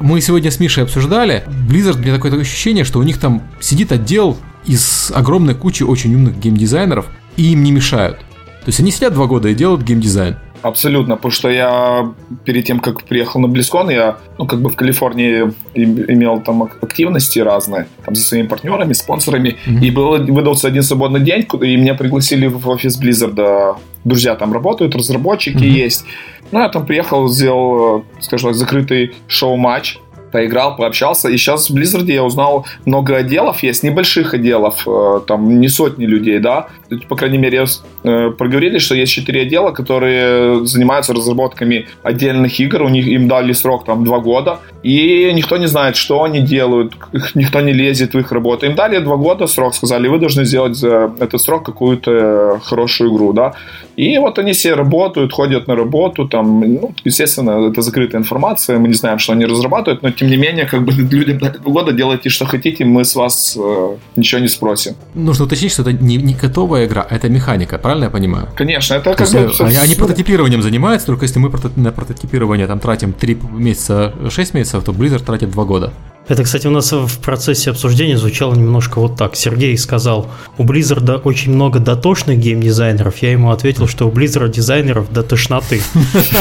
Мы сегодня с Мишей обсуждали, Blizzard, мне такое, такое ощущение, что у них там сидит отдел из огромной кучи очень умных геймдизайнеров, и им не мешают. То есть они сидят два года и делают геймдизайн. Абсолютно, потому что я перед тем, как приехал на Близкон, я, ну, как бы в Калифорнии имел там активности разные, там, со своими партнерами, спонсорами, mm-hmm. и был, выдался один свободный день, и меня пригласили в офис Blizzard, друзья там работают, разработчики mm-hmm. есть. Ну, я там приехал, сделал, скажем так, закрытый шоу-матч, поиграл, пообщался. И сейчас в Blizzard я узнал много отделов, есть небольших отделов, э, там не сотни людей, да. По крайней мере, э, проговорили, что есть четыре отдела, которые занимаются разработками отдельных игр. У них им дали срок там два года. И никто не знает, что они делают, никто не лезет в их работу. Им дали два года срок, сказали, вы должны сделать за этот срок какую-то хорошую игру, да. И вот они все работают, ходят на работу, там, ну, естественно, это закрытая информация, мы не знаем, что они разрабатывают, но тем не менее, как бы людям два года, делайте, что хотите, мы с вас э, ничего не спросим. Нужно уточнить, что это не, не готовая игра, а это механика, правильно я понимаю? Конечно, это как бы... Э, они, они прототипированием занимаются, только если мы на прототипирование там тратим 3 месяца, 6 месяцев, то Blizzard тратит 2 года. Это, кстати, у нас в процессе обсуждения звучало немножко вот так. Сергей сказал, у Blizzard очень много дотошных геймдизайнеров. Я ему ответил, что у Blizzard дизайнеров до тошноты.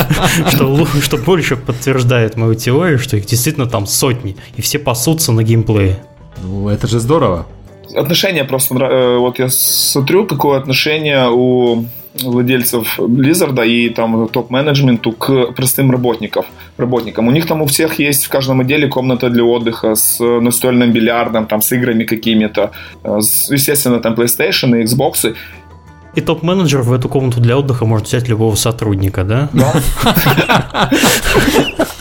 Что больше подтверждает мою теорию, что их действительно там сотни. И все пасутся на геймплее. Ну, это же здорово. Отношение просто... Э, вот я смотрю, какое отношение у владельцев Blizzard и там топ-менеджменту к простым работникам. работникам. У них там у всех есть в каждом отделе комната для отдыха с настольным бильярдом, там с играми какими-то, с, естественно, там PlayStation и Xbox. И топ-менеджер в эту комнату для отдыха может взять любого сотрудника, да? Да.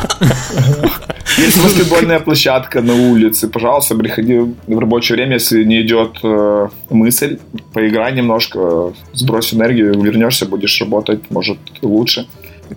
Есть баскетбольная площадка на улице. Пожалуйста, приходи в рабочее время, если не идет э, мысль, поиграй немножко, сбрось энергию, вернешься, будешь работать, может, лучше.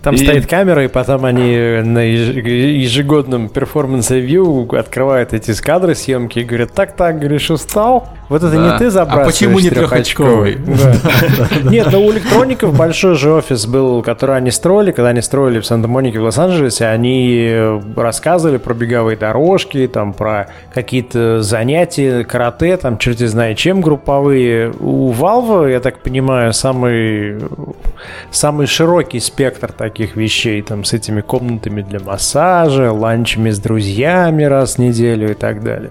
Там и... стоит камера, и потом они на ежегодном performance review открывают эти кадры съемки и говорят, так-так, говоришь, устал? Вот это да. не ты забрасываешь А почему не трехочковый? Нет, но у электроников большой же офис был, который они строили, когда они строили в Санта-Монике, в Лос-Анджелесе, они рассказывали про беговые дорожки, там, про какие-то занятия, карате, там, черти знает чем, групповые. У Valve, я так понимаю, самый, самый широкий спектр таких вещей, там, с этими комнатами для массажа, ланчами с друзьями раз в неделю и так далее.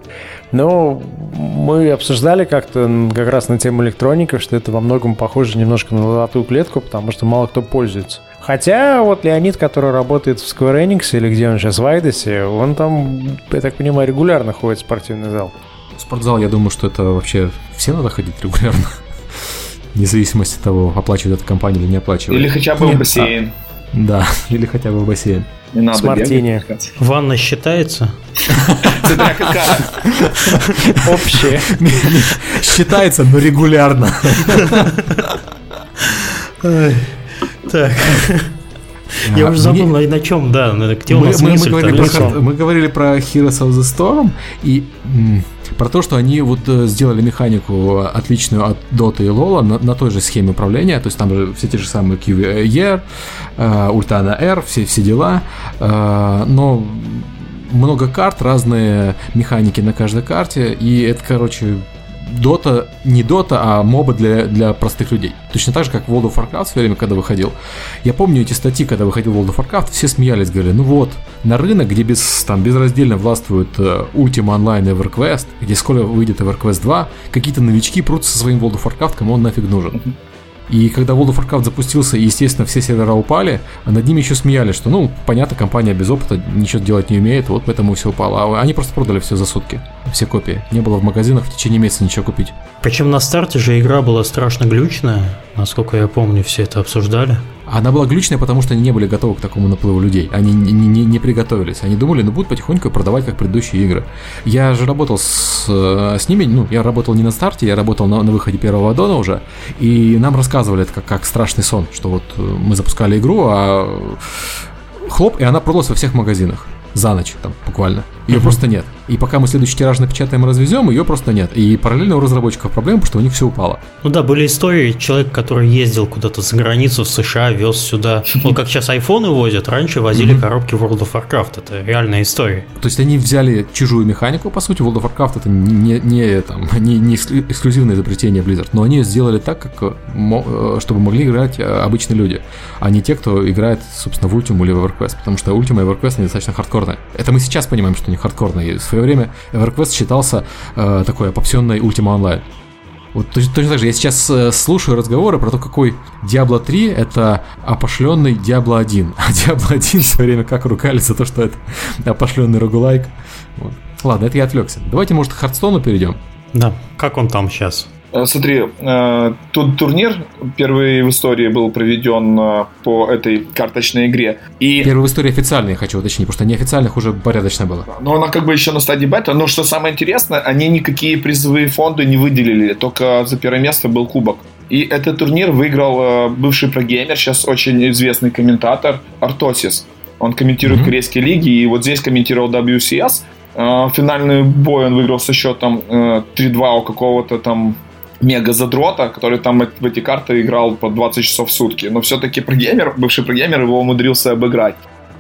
Но мы обсуждали как-то как раз на тему электроников, что это во многом похоже немножко на золотую клетку, потому что мало кто пользуется. Хотя вот Леонид, который работает в Square Enix, или где он сейчас, в Айдосе, он там, я так понимаю, регулярно ходит в спортивный зал. Спортзал, я думаю, что это вообще все надо ходить регулярно. Вне зависимости от того, оплачивает эта компания или не оплачивает. Или хотя бы Нет, в бассейн. А, да, или хотя бы в бассейн. Не надо С мартини. Ванна считается? Общая. Считается, но регулярно. Так. Я уже забыл, на, на чем, да, где у нас мы, мысль мы, говорили про, мы говорили про Heroes of the Storm и про то, что они вот э, сделали механику отличную от Dota и LoL на, на той же схеме управления, то есть там же все те же самые QVR, Ultana R, все, все дела, э, но много карт, разные механики на каждой карте, и это, короче, Дота, не Дота, а моба для, для простых людей. Точно так же, как World of Warcraft в свое время, когда выходил. Я помню эти статьи, когда выходил World of Warcraft, все смеялись, говорили, ну вот, на рынок, где без, там, безраздельно властвует uh, Ultima Online и EverQuest, где скоро выйдет EverQuest 2, какие-то новички прутся со своим World of Warcraft, кому он нафиг нужен. И когда World of Warcraft запустился, и, естественно, все сервера упали, над ними еще смеялись, что, ну, понятно, компания без опыта ничего делать не умеет, вот поэтому все упало. А они просто продали все за сутки, все копии. Не было в магазинах в течение месяца ничего купить. Причем на старте же игра была страшно глючная, насколько я помню, все это обсуждали. Она была глючная, потому что они не были готовы к такому наплыву людей. Они не, не, не приготовились. Они думали, ну будут потихоньку продавать, как предыдущие игры. Я же работал с, э, с ними, ну, я работал не на старте, я работал на, на выходе первого аддона уже, и нам рассказывали это как, как страшный сон, что вот э, мы запускали игру, а хлоп, и она продалась во всех магазинах. за ночь, там, буквально. Ее угу. просто нет. И пока мы следующий тираж напечатаем и развезем, ее просто нет. И параллельно у разработчиков проблема, потому что у них все упало. Ну да, были истории, человек, который ездил куда-то за границу в США, вез сюда. Вот как сейчас айфоны возят, раньше возили коробки World of Warcraft. Это реальная история. То есть они взяли чужую механику, по сути, World of Warcraft это не, не, там, не, не эксклюзивное изобретение Blizzard, но они сделали так, как, э, чтобы могли играть э, обычные люди, а не те, кто играет, собственно, в Ultimate или в EverQuest, потому что Ultimate и EverQuest они достаточно хардкорные. Это мы сейчас понимаем, что они хардкорные. В свое время EverQuest считался э, такой опопсенной Ultima Online. Вот точно, точно так же, я сейчас э, слушаю разговоры про то, какой Diablo 3 это опошленный Diablo 1. А Diablo 1 в свое время как ругались за то, что это опошленный рогулайк. Вот. Ладно, это я отвлекся. Давайте, может, к Хардстону перейдем. Да, как он там сейчас? Э, смотри, э, тут турнир первый в истории был проведен э, по этой карточной игре. И... Первый в истории официальный, я хочу уточнить, потому что неофициальных уже порядочно было. Но она как бы еще на стадии бета. Но что самое интересное, они никакие призовые фонды не выделили, только за первое место был кубок. И этот турнир выиграл бывший прогеймер, сейчас очень известный комментатор Артосис. Он комментирует mm-hmm. корейские лиги, и вот здесь комментировал WCS. Финальный бой он выиграл со счетом 3-2 у какого-то там мега задрота, который там в эти карты играл по 20 часов в сутки. Но все-таки прогеймер, бывший прогеймер его умудрился обыграть.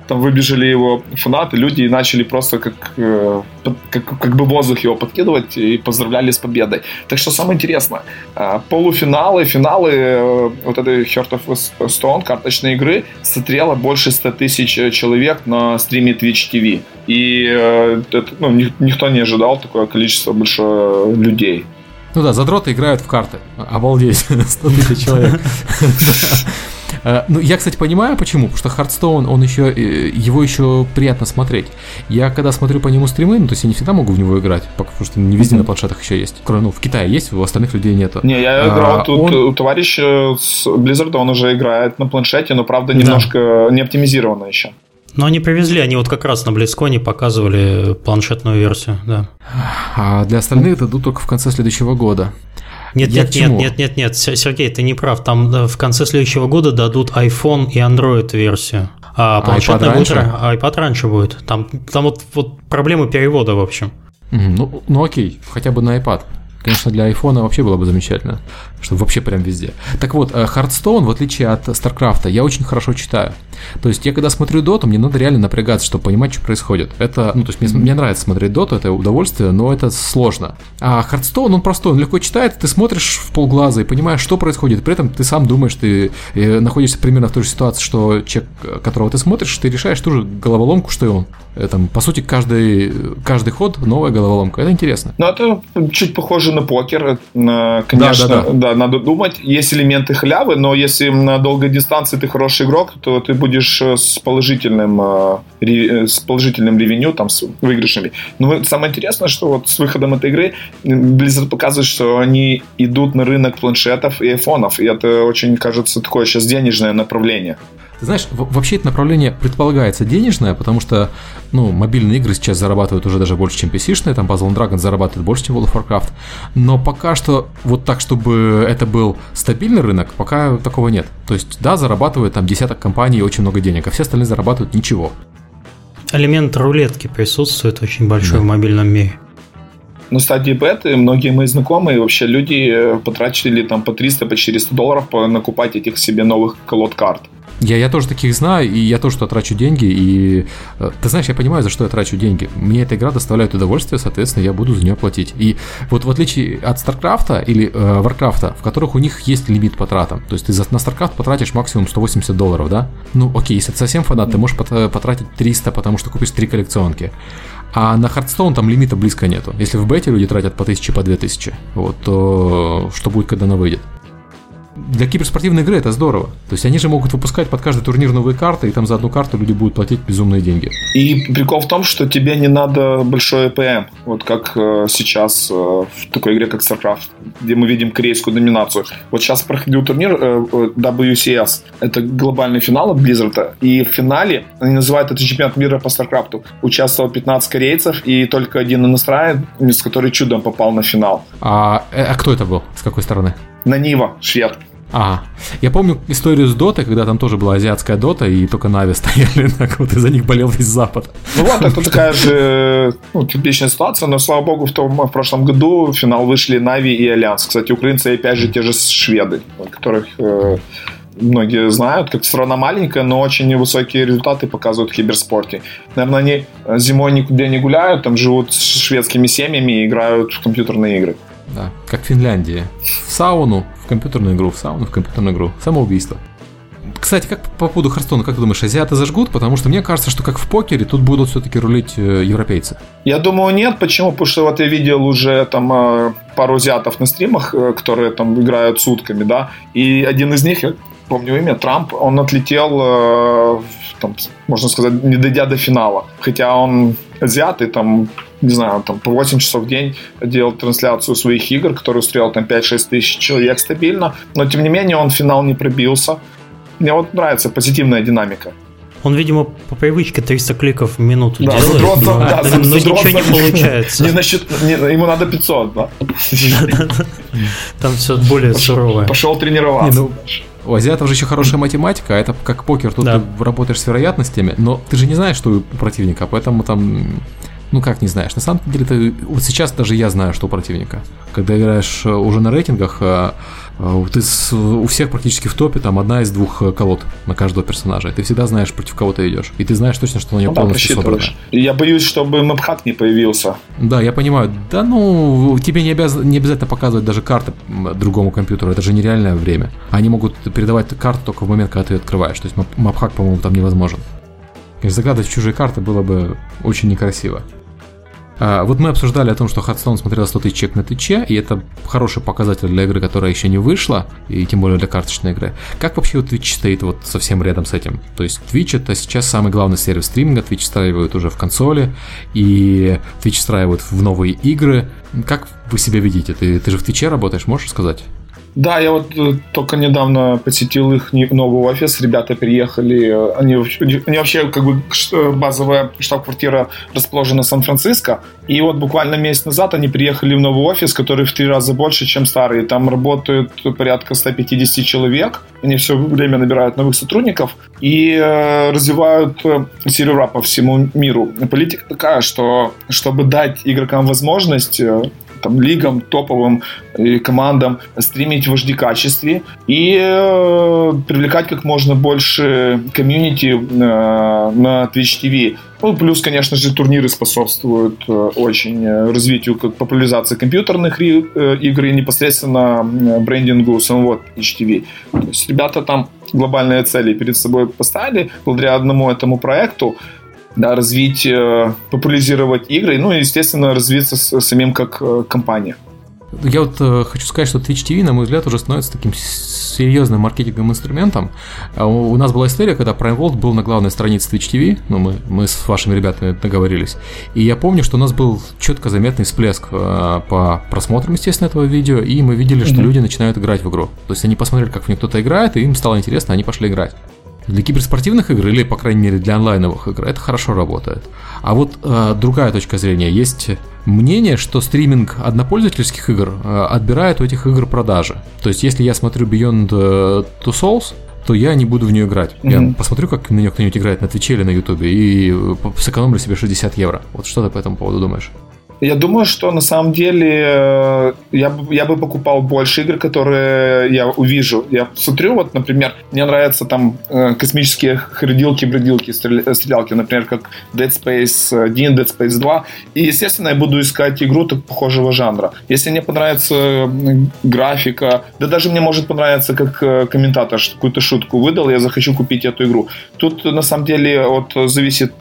Там выбежали его фанаты, люди и начали просто как, э, как, как бы воздух его подкидывать и поздравляли с победой. Так что самое интересное, э, полуфиналы, финалы э, вот этой Heart of Stone карточной игры смотрело больше 100 тысяч человек на стриме Twitch TV. И это, ну, никто не ожидал такое количество большое людей. Ну да, задроты играют в карты. Обалдеть, 100 тысяч человек. Э, ну, я, кстати, понимаю, почему. Потому что Хардстоун, он еще, э, его еще приятно смотреть. Я когда смотрю по нему стримы, ну, то есть я не всегда могу в него играть, потому что не везде на планшетах еще есть. Кроме, ну, в Китае есть, у остальных людей нету. Не, я играл а, тут он... у товарища с Blizzard, он уже играет на планшете, но, правда, немножко да. не оптимизировано еще. Но они привезли, они вот как раз на Близконе показывали планшетную версию, да. А для остальных дадут только в конце следующего года. Нет, Я нет, нет, нет, нет, нет, Сергей, ты не прав. Там э, в конце следующего года дадут iPhone и Android версию. А, а планшетная iPad будет, раньше? IPad раньше будет. Там, там вот, вот проблемы перевода, в общем. Ну, ну окей, хотя бы на iPad. Конечно, для iPhone вообще было бы замечательно, чтобы вообще прям везде. Так вот, Hearthstone, в отличие от StarCraft, я очень хорошо читаю. То есть я когда смотрю доту, мне надо реально напрягаться, чтобы понимать, что происходит. Это, ну, то есть мне, мне нравится смотреть доту, это удовольствие, но это сложно. А Hearthstone, он простой, он легко читает, ты смотришь в полглаза и понимаешь, что происходит. При этом ты сам думаешь, ты э, находишься примерно в той же ситуации, что человек, которого ты смотришь, ты решаешь ту же головоломку, что и он. Это, по сути, каждый, каждый ход новая головоломка. Это интересно. Ну, это чуть похоже на покер. Конечно, да, да, да. да, надо думать. Есть элементы халявы, но если на долгой дистанции ты хороший игрок, то ты будешь э, с положительным, э, э, с положительным ревеню, там, с выигрышами. Но самое интересное, что вот с выходом этой игры Blizzard показывает, что они идут на рынок планшетов и айфонов. И это очень, кажется, такое сейчас денежное направление. Ты знаешь, вообще это направление предполагается денежное, потому что, ну, мобильные игры сейчас зарабатывают уже даже больше, чем PC-шные, там Puzzle Dragon зарабатывает больше, чем World of Warcraft, но пока что вот так, чтобы это был стабильный рынок, пока такого нет. То есть, да, зарабатывает там десяток компаний очень много денег, а все остальные зарабатывают ничего. Элемент рулетки присутствует очень большой да. в мобильном мире на стадии беты многие мои знакомые, вообще люди э, потратили там по 300, по 400 долларов по накупать этих себе новых колод карт. Я, я тоже таких знаю, и я тоже что трачу деньги, и э, ты знаешь, я понимаю, за что я трачу деньги. Мне эта игра доставляет удовольствие, соответственно, я буду за нее платить. И вот в отличие от StarCraft или э, Warcraft, в которых у них есть лимит по тратам, то есть ты за, на StarCraft потратишь максимум 180 долларов, да? Ну окей, если ты совсем фанат, ты можешь потратить 300, потому что купишь три коллекционки. А на Hearthstone там лимита близко нету. Если в бете люди тратят по 1000, по 2000, вот, то что будет, когда она выйдет? Для киберспортивной игры это здорово. То есть они же могут выпускать под каждый турнир новые карты, и там за одну карту люди будут платить безумные деньги. И прикол в том, что тебе не надо большой EPM, вот как э, сейчас э, в такой игре, как StarCraft, где мы видим корейскую доминацию. Вот сейчас проходил турнир э, э WCS, это глобальный финал от Blizzard, и в финале, они называют это чемпионат мира по StarCraft, участвовало 15 корейцев, и только один иностранец, который чудом попал на финал. А, э, а кто это был? С какой стороны? NaNiwa, швед. А, я помню историю с Дотой, когда там тоже была азиатская Дота, и только Na'Vi стояли, так вот из-за них болел весь Запад. Ну вот, это такая же ну, типичная ситуация, но, слава богу, в, том, в прошлом году в финал вышли Na'Vi и Альянс. Кстати, украинцы опять же те же шведы, которых э, многие знают, как страна маленькая, но очень высокие результаты показывают в киберспорте. Наверное, они зимой никуда не гуляют, там живут с шведскими семьями и играют в компьютерные игры. Да, как в Финляндии. В сауну, в компьютерную игру, в сауну, в компьютерную игру. Самоубийство. Кстати, как по поводу Харстона, как ты думаешь, азиаты зажгут? Потому что мне кажется, что как в покере, тут будут все-таки рулить э, европейцы. Я думаю, нет. Почему? Потому что вот я видел уже там э, пару азиатов на стримах, э, которые там играют сутками, да, и один из них, я помню имя, Трамп, он отлетел, там, можно сказать, не дойдя до финала. Хотя он азиат и там не знаю, там по 8 часов в день делал трансляцию своих игр, который устроил там 5-6 тысяч человек стабильно, но тем не менее он в финал не пробился. Мне вот нравится позитивная динамика. Он, видимо, по привычке 300 кликов в минуту да, делает, задротом, но, да, но ничего не получается. Не насчет, не, ему надо 500, да? Там все более суровое. Пошел тренироваться. Не, ну, у азиатов же еще хорошая математика, а это как покер, тут да. ты работаешь с вероятностями, но ты же не знаешь, что у противника, поэтому там ну как не знаешь? На самом деле, ты, вот сейчас даже я знаю, что у противника. Когда играешь э, уже на рейтингах, э, э, ты с, у всех практически в топе там одна из двух колод на каждого персонажа. Ты всегда знаешь, против кого ты идешь. И ты знаешь точно, что на него ну, полностью да, собрано. Я боюсь, чтобы мапхак не появился. Да, я понимаю. Да, ну, тебе не, обяз... не обязательно показывать даже карты другому компьютеру. Это же нереальное время. Они могут передавать карту только в момент, когда ты открываешь. То есть мапхак, по-моему, там невозможен. Конечно, заглядывать в чужие карты было бы очень некрасиво. А, вот мы обсуждали о том, что Hearthstone смотрел 100 тысяч человек на Твиче, и это хороший показатель для игры, которая еще не вышла, и тем более для карточной игры. Как вообще вот Twitch стоит вот совсем рядом с этим? То есть Twitch это сейчас самый главный сервис стриминга, Twitch встраивают уже в консоли, и Twitch встраивают в новые игры. Как вы себя видите? Ты, ты же в Твиче работаешь, можешь сказать? Да, я вот э, только недавно посетил их новый офис, ребята приехали, они, они вообще как бы базовая штаб-квартира расположена в Сан-Франциско, и вот буквально месяц назад они приехали в новый офис, который в три раза больше, чем старый, там работают порядка 150 человек, они все время набирают новых сотрудников и э, развивают э, сервера по всему миру. Политика такая, что чтобы дать игрокам возможность там, лигам, топовым и командам стримить в HD-качестве и э, привлекать как можно больше комьюнити э, на Twitch TV. Ну, плюс, конечно же, турниры способствуют э, очень э, развитию как популяризации компьютерных э, игр и непосредственно брендингу самого Twitch TV. То есть ребята там глобальные цели перед собой поставили благодаря одному этому проекту да, развить, э, популяризировать игры, ну и, естественно, развиться с, самим как э, компания. Я вот э, хочу сказать, что Twitch TV, на мой взгляд, уже становится таким серьезным маркетинговым инструментом. А у, у нас была история, когда Prime World был на главной странице Twitch TV, ну, мы, мы с вашими ребятами договорились, и я помню, что у нас был четко заметный всплеск э, по просмотрам, естественно, этого видео, и мы видели, что mm-hmm. люди начинают играть в игру. То есть они посмотрели, как в нее кто-то играет, и им стало интересно, они пошли играть. Для киберспортивных игр или, по крайней мере, для онлайновых игр это хорошо работает. А вот э, другая точка зрения. Есть мнение, что стриминг однопользовательских игр э, отбирает у этих игр продажи. То есть, если я смотрю Beyond э, Two Souls, то я не буду в нее играть. Mm-hmm. Я посмотрю, как на нее кто-нибудь играет на Твиче или на Ютубе и э, сэкономлю себе 60 евро. Вот что ты по этому поводу думаешь? Я думаю, что на самом деле э, я, я бы покупал больше игр, которые я увижу. Я смотрю, вот, например, мне нравятся там э, космические ходилки, бродилки, стрелялки, например, как Dead Space 1, Dead Space 2. И, естественно, я буду искать игру так похожего жанра. Если мне понравится графика, да даже мне может понравиться, как э, комментатор какую-то шутку выдал, я захочу купить эту игру. Тут, на самом деле, вот зависит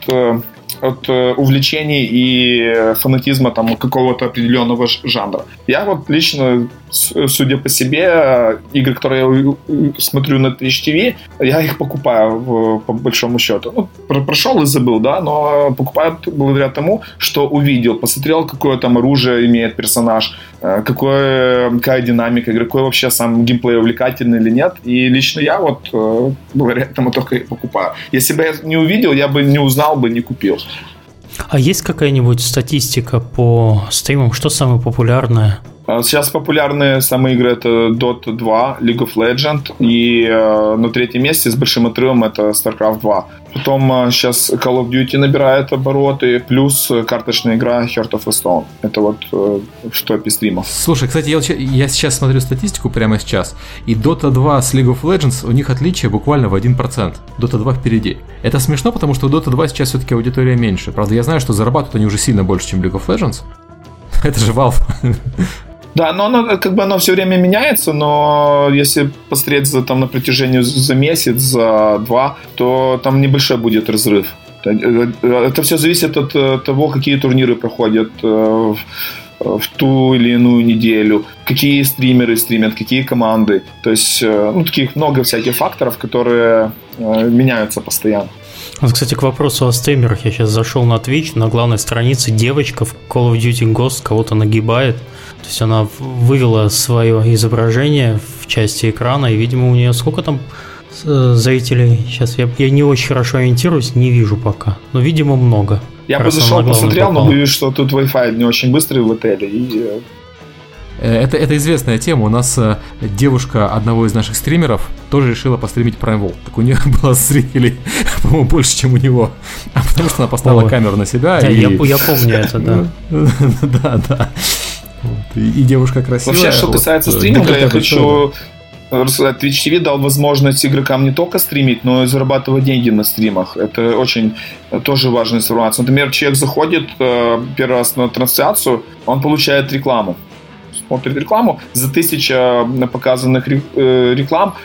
от э, увлечений и фанатизма там какого-то определенного жанра. Я вот лично, судя по себе, игры, которые я смотрю на Twitch TV, я их покупаю по большому счету. Ну, прошел и забыл, да, но покупаю благодаря тому, что увидел, посмотрел, какое там оружие имеет персонаж, э, какое, какая динамика игры, какой вообще сам геймплей увлекательный или нет. И лично я вот э, благодаря этому только и покупаю. Если бы я не увидел, я бы не узнал бы, не купил. А есть какая-нибудь статистика по стримам? Что самое популярное? А сейчас популярные самые игры это Dota 2, League of Legends и э, на третьем месте с большим отрывом это StarCraft 2. Потом э, сейчас Call of Duty набирает обороты, плюс карточная игра Heart of the Stone. Это вот э, в топе стримов. Слушай, кстати, я, я сейчас смотрю статистику прямо сейчас, и Dota 2 с League of Legends, у них отличие буквально в 1%. Dota 2 впереди. Это смешно, потому что у Dota 2 сейчас все-таки аудитория меньше. Правда, я знаю, что зарабатывают они уже сильно больше, чем League of Legends. Это же Valve. Да, но оно как бы оно все время меняется, но если посмотреть за, там, на протяжении за месяц, за два, то там небольшой будет разрыв. Это все зависит от э, того, какие турниры проходят э, в ту или иную неделю, какие стримеры стримят, какие команды. То есть, э, ну, таких много всяких факторов, которые меняются постоянно. Вот, кстати, к вопросу о стримерах. Я сейчас зашел на Twitch, на главной странице девочка в Call of Duty Ghost кого-то нагибает. То есть она вывела свое изображение в части экрана, и, видимо, у нее сколько там э, зрителей? Сейчас я, я не очень хорошо ориентируюсь, не вижу пока. Но, видимо, много. Я бы зашел, посмотрел, попал. но боюсь, что тут Wi-Fi не очень быстрый в отеле. И... Э, э, это, это известная тема. У нас девушка одного из наших стримеров тоже решила постримить Prime World. Так у нее было зрителей, по-моему, больше, чем у него. А потому что она поставила О. камеру на себя. Да, и... я, я помню это, да. Да, да. Вот. И, и девушка красивая. Вообще, что касается стриминга, я хочу рассказать, Twitch TV дал возможность игрокам не только стримить, но и зарабатывать деньги на стримах. Это очень тоже важная информация. Например, человек заходит э, первый раз на трансляцию, он получает рекламу. Смотрит рекламу, за тысяча показанных э, реклам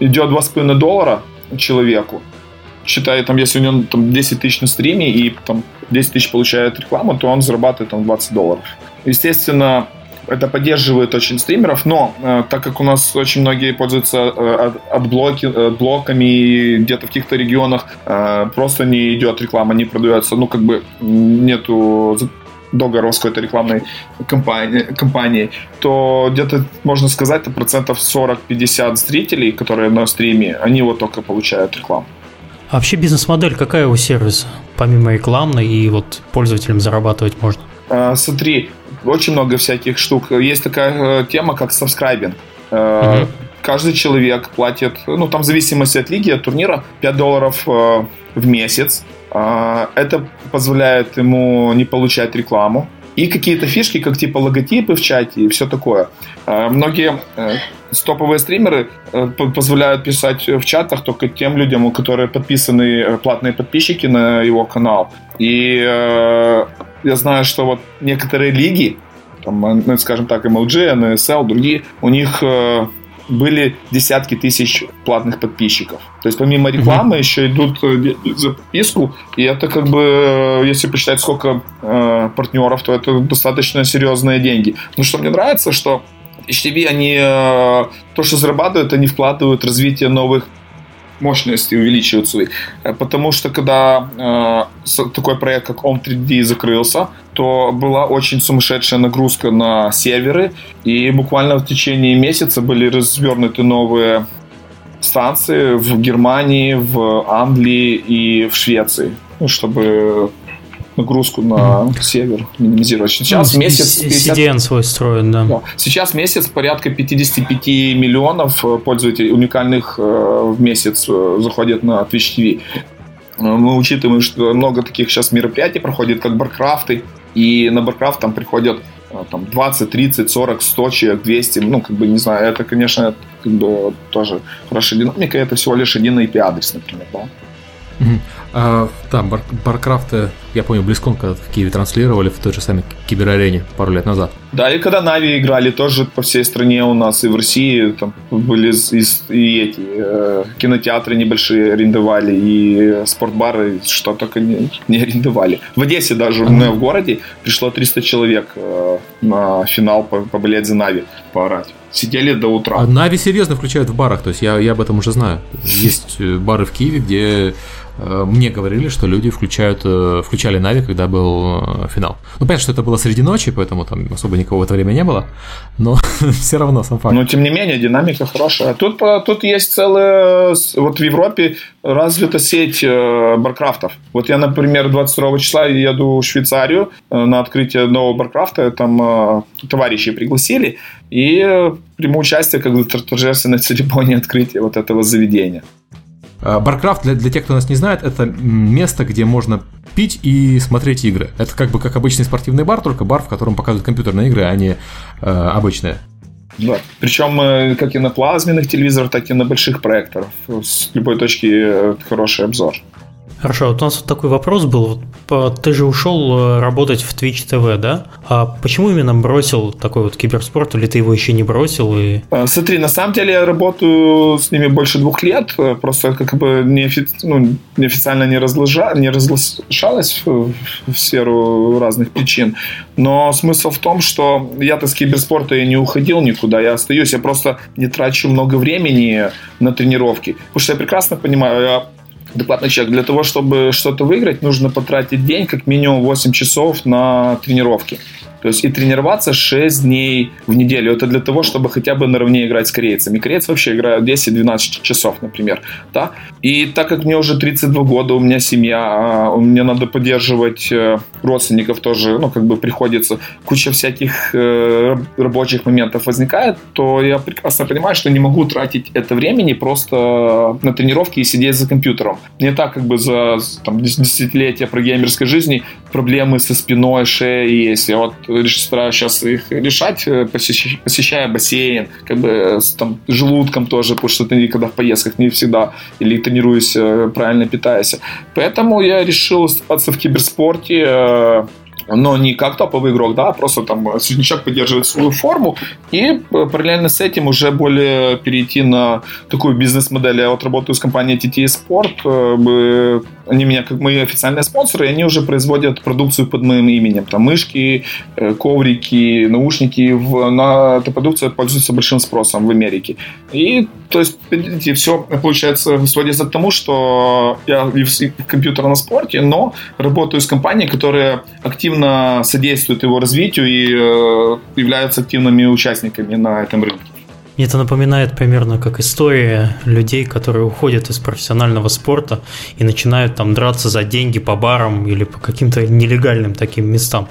идет 2,5 доллара человеку. Считай, там, если у него там, 10 тысяч на стриме и там 10 тысяч получает рекламу, то он зарабатывает там 20 долларов. Естественно, это поддерживает очень стримеров, но э, так как у нас очень многие пользуются э, от блоки, э, блоками где-то в каких-то регионах э, просто не идет реклама, не продается, ну как бы нету договора с какой-то рекламной компании, компанией, то где-то, можно сказать, процентов 40-50 зрителей, которые на стриме, они вот только получают рекламу. А вообще бизнес-модель какая у сервиса? Помимо рекламной и вот пользователям зарабатывать можно? А, смотри, очень много всяких штук. Есть такая э, тема, как сабскрайбинг. Uh-huh. Каждый человек платит, ну, там в зависимости от лиги, от турнира, 5 долларов э, в месяц. Это позволяет ему не получать рекламу. И какие-то фишки, как типа логотипы в чате и все такое. Многие топовые стримеры позволяют писать в чатах только тем людям, у которых подписаны платные подписчики на его канал. И я знаю, что вот некоторые лиги, там, ну, скажем так, MLG, NSL, другие, у них э, были десятки тысяч платных подписчиков. То есть помимо рекламы mm-hmm. еще идут э, за подписку, и это как бы, э, если посчитать, сколько э, партнеров, то это достаточно серьезные деньги. Но что мне нравится, что HTV, они э, то, что зарабатывают, они вкладывают в развитие новых мощности увеличивают свои. Э, потому что когда э, такой проект, как Om 3D закрылся, то была очень сумасшедшая нагрузка на серверы, и буквально в течение месяца были развернуты новые станции в Германии, в Англии и в Швеции, ну, чтобы нагрузку на mm-hmm. сервер минимизировать. Сейчас ну, месяц... 50... CDN свой строен, да. да. Сейчас месяц порядка 55 миллионов э, пользователей уникальных э, в месяц э, заходят на Twitch TV. Мы учитываем, что много таких сейчас мероприятий проходит, как баркрафты, и на баркрафт там приходят там 20, 30, 40, 100 человек, 200, ну, как бы, не знаю, это, конечно, как бы тоже хорошая динамика, это всего лишь один IP-адрес, например, да. А, да, бар, Баркрафта, я помню, Близкон когда в Киеве транслировали в той же самой киберарене пару лет назад. Да, и когда Na'Vi играли тоже по всей стране у нас, и в России там были и, и эти э, кинотеатры небольшие арендовали, и спортбары, что только не, не арендовали. В Одессе даже, mm-hmm. в городе, пришло 300 человек э, на финал поболеть за Na'Vi, поорать сидели до утра. А Na'Vi серьезно включают в барах, то есть я, я об этом уже знаю. Есть э, бары в Киеве, где Э, мне говорили, что что люди включают, э, включали Na'Vi, когда был э, финал. Ну, понятно, что это было среди ночи, поэтому там особо никого в это время не было, но все равно сам факт. Но, тем не менее, динамика хорошая. Тут, тут есть целая... Вот в Европе развита сеть barcraft ов. Вот я, например, 22 числа еду в Швейцарию на открытие нового barcraft а. Там товарищи пригласили. И приму участие как бы в торжественной церемонии открытия вот этого заведения. Barcraft, для, для тех, кто нас не знает, это место, где можно пить и смотреть игры. Это как бы как обычный спортивный бар, только бар, в котором показывают компьютерные игры, а не э, обычные. Да. Причем э, как и на плазменных телевизорах, так и на больших проекторах. С любой точки э, хороший обзор. Хорошо, вот у нас вот такой вопрос был. Ты же ушел э, работать в Twitch TV, да? А почему именно бросил такой вот киберспорт, или ты его еще не бросил? И... А, смотри, на самом деле я работаю с ними больше двух лет, э, просто как бы неофи... ну, неофициально не, разложа... не разглашалось в, в сферу разных причин. Но смысл в том, что я-то с киберспорта и не уходил никуда, я остаюсь, я просто не трачу много времени на тренировки. Потому что я прекрасно понимаю, я адекватный человек. Для того, чтобы что-то выиграть, нужно потратить день, как минимум 8 часов на тренировки. То есть и тренироваться 6 дней в неделю. Это для того, чтобы хотя бы наравне играть с корейцами. Корейцы вообще играют 10-12 часов, например. Да? И так как мне уже 32 года, у меня семья, а, мне надо поддерживать э, родственников тоже, ну, как бы приходится, куча всяких э, рабочих моментов возникает, то я прекрасно понимаю, что не могу тратить это времени просто на тренировки и сидеть за компьютером. Не так, как бы за там, десятилетия прогеймерской жизни проблемы со спиной, шеей есть. Я вот стараюсь сейчас их решать, э, посещая, бассейн, как бы с там, желудком тоже, потому что ты никогда в поездках не всегда или тренируюсь, э, правильно питаясь. Поэтому я решил оставаться в киберспорте, э, но не как топовый игрок, да, а просто там среднячок поддерживает свою форму, и параллельно с этим уже более перейти на такую бизнес-модель. Я вот работаю с компанией TT Sport, они меня как мои официальные спонсоры, и они уже производят продукцию под моим именем. Там мышки, э, коврики, наушники. В, на эту продукцию пользуются большим спросом в Америке. И, то есть, видите, все, получается, сводится к тому, что я в компьютерном спорте, но работаю с компанией, которая активно содействует его развитию и э, являются активными участниками на этом рынке. Мне это напоминает примерно как история людей, которые уходят из профессионального спорта и начинают там драться за деньги по барам или по каким-то нелегальным таким местам.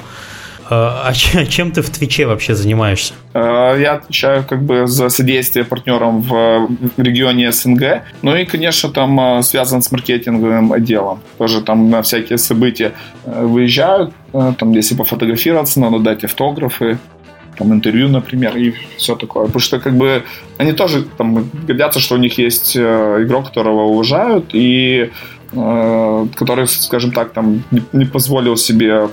А, а чем ты в Твиче вообще занимаешься? А, я отвечаю как бы за содействие партнерам в регионе СНГ. Ну и, конечно, там а, связан с маркетинговым отделом. Тоже там на всякие события э, выезжают, э, там если пофотографироваться, надо дать автографы там, интервью, например, и все такое. Потому что, как бы, они тоже там гордятся, что у них есть э, игрок, которого уважают, и э, который, скажем так, там, не, не позволил себе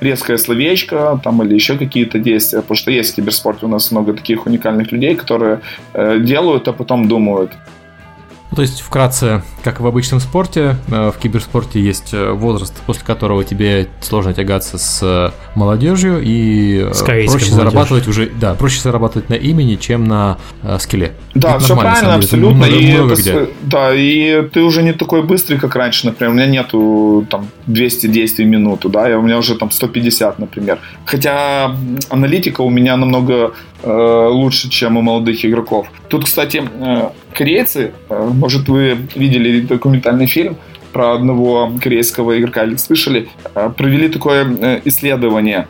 резкое словечко там, или еще какие-то действия, потому что есть в киберспорте у нас много таких уникальных людей, которые э, делают, а потом думают, то есть, вкратце, как и в обычном спорте, э, в киберспорте есть э, возраст, после которого тебе сложно тягаться с э, молодежью и с проще молодежью. зарабатывать уже, да, проще зарабатывать на имени, чем на э, скилле. Да, это все правильно, абсолютно. Много, и много это, где. Да, и ты уже не такой быстрый, как раньше, например. У меня нету там 200 действий в минуту, да, я, у меня уже там 150, например. Хотя аналитика у меня намного лучше, чем у молодых игроков. Тут, кстати, э, корейцы, э, может, вы видели документальный фильм про одного корейского игрока или слышали, э, провели такое э, исследование,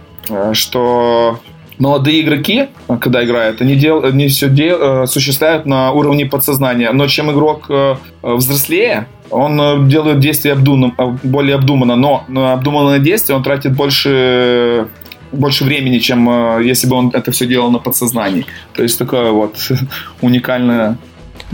что молодые игроки, когда играют, они, дел, они все дел, осуществляют на уровне подсознания. Но чем игрок взрослее, он делает действия обдуманно, более обдуманно, но на обдуманное действие он тратит больше больше времени, чем если бы он это все делал на подсознании. То есть такое вот уникальное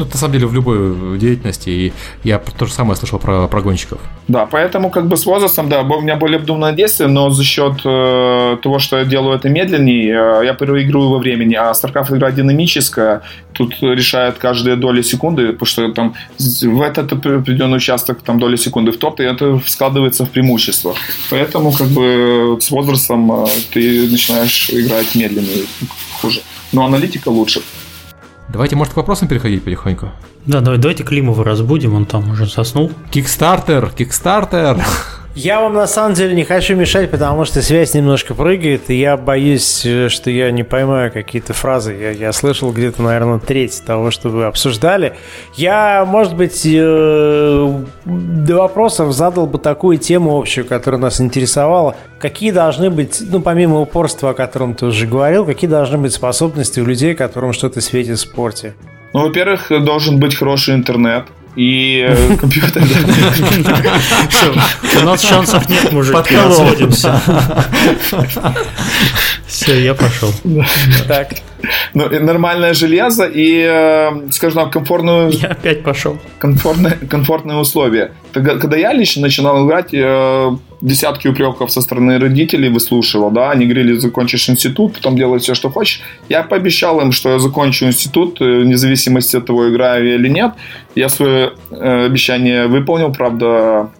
ну, на самом деле, в любой деятельности. И я то же самое слышал про прогонщиков. Да, поэтому как бы с возрастом, да, у меня более обдуманное действие, но за счет э, того, что я делаю это медленнее, э, я проигрываю во времени. А StarCraft игра динамическая, тут решает каждые доли секунды, потому что там в этот определенный участок там доли секунды в топ, и это складывается в преимущество. Поэтому как бы с возрастом э, ты начинаешь играть медленнее, хуже. Но аналитика лучше. Давайте, может, к вопросам переходить потихоньку. Да, давай, давайте Климова разбудим, он там уже заснул. Кикстартер, кикстартер. Я вам на самом деле не хочу мешать, потому что связь немножко прыгает, и я боюсь, э, что я не поймаю какие-то фразы. Я, я слышал где-то, наверное, треть того, что вы обсуждали. Я, может быть, э, до вопросов задал бы такую тему общую, которая нас интересовала. Какие должны быть, ну, помимо упорства, о котором ты уже говорил, какие должны быть способности у людей, которым что-то светит в спорте? Ну, во-первых, должен быть хороший интернет и э, компьютер. У нас шансов нет, мужики, разводимся. Все, я пошел. Так. Ну, нормальное железо и, э, скажем так, комфортную... Я опять пошел. Комфортные, комфортные условия. Когда я лично начинал играть, э, десятки упреков со стороны родителей выслушивал, да, они говорили, закончишь институт, потом делай все, что хочешь. Я пообещал им, что я закончу институт, вне зависимости от того, играю я или нет. Я свое обещание выполнил, правда,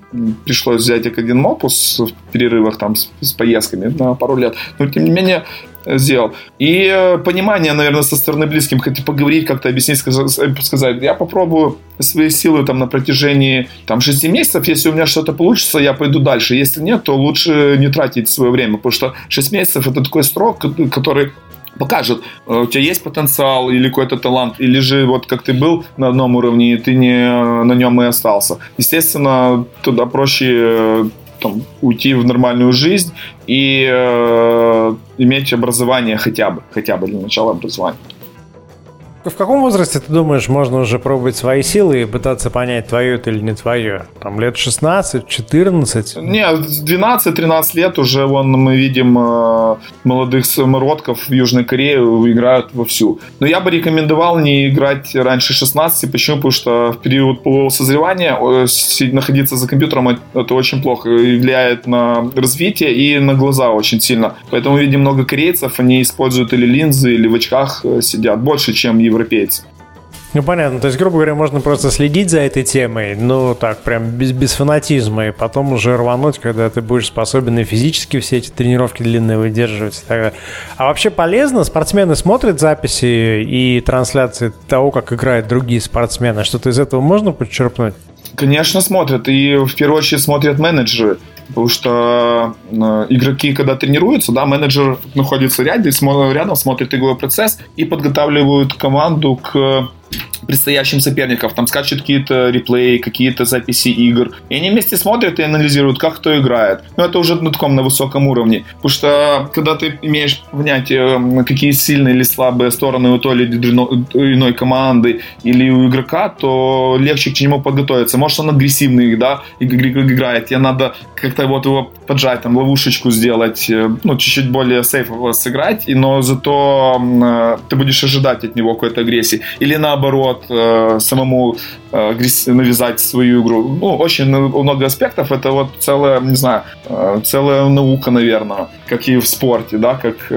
пришлось взять один опус в перерывах там с, с поездками на пару лет. Но, тем не менее, сделал. И э, понимание, наверное, со стороны близким, хоть поговорить, как-то объяснить, сказать, я попробую свои силы там на протяжении там 6 месяцев, если у меня что-то получится, я пойду дальше, если нет, то лучше не тратить свое время, потому что 6 месяцев это такой срок, который покажет, э, у тебя есть потенциал или какой-то талант, или же вот как ты был на одном уровне, и ты не на нем и остался. Естественно, туда проще э, там, уйти в нормальную жизнь и э, иметь образование хотя бы, хотя бы для начала образования. В каком возрасте, ты думаешь, можно уже пробовать свои силы и пытаться понять, твое это или не твое? Там лет 16, 14? Не, 12-13 лет уже вон мы видим э, молодых самородков в Южной Корее играют вовсю. Но я бы рекомендовал не играть раньше 16. Почему? Потому что в период полового созревания э, находиться за компьютером это очень плохо влияет на развитие и на глаза очень сильно. Поэтому видим много корейцев, они используют или линзы, или в очках э, сидят больше, чем европейцы. Ну, понятно. То есть, грубо говоря, можно просто следить за этой темой, ну, так, прям без, без фанатизма, и потом уже рвануть, когда ты будешь способен и физически все эти тренировки длинные выдерживать и так далее. А вообще полезно? Спортсмены смотрят записи и трансляции того, как играют другие спортсмены. Что-то из этого можно подчерпнуть? Конечно, смотрят. И в первую очередь смотрят менеджеры. Потому что э, игроки, когда тренируются, да, менеджер находится рядом, рядом смотрит игровой процесс и подготавливают команду к предстоящим соперников. Там скачут какие-то реплеи, какие-то записи игр. И они вместе смотрят и анализируют, как кто играет. Но это уже на таком, на высоком уровне. Потому что, когда ты имеешь понятие, какие сильные или слабые стороны у той или иной команды или у игрока, то легче к нему подготовиться. Может, он агрессивный, да, играет. Тебе надо как-то вот его поджать, там, ловушечку сделать, э, ну, чуть-чуть более сейфово сыграть, но зато э, ты будешь ожидать от него какой-то агрессии. Или наоборот, э, самому навязать свою игру. Ну, очень много аспектов. Это вот целая, не знаю, целая наука, наверное, как и в спорте, да, как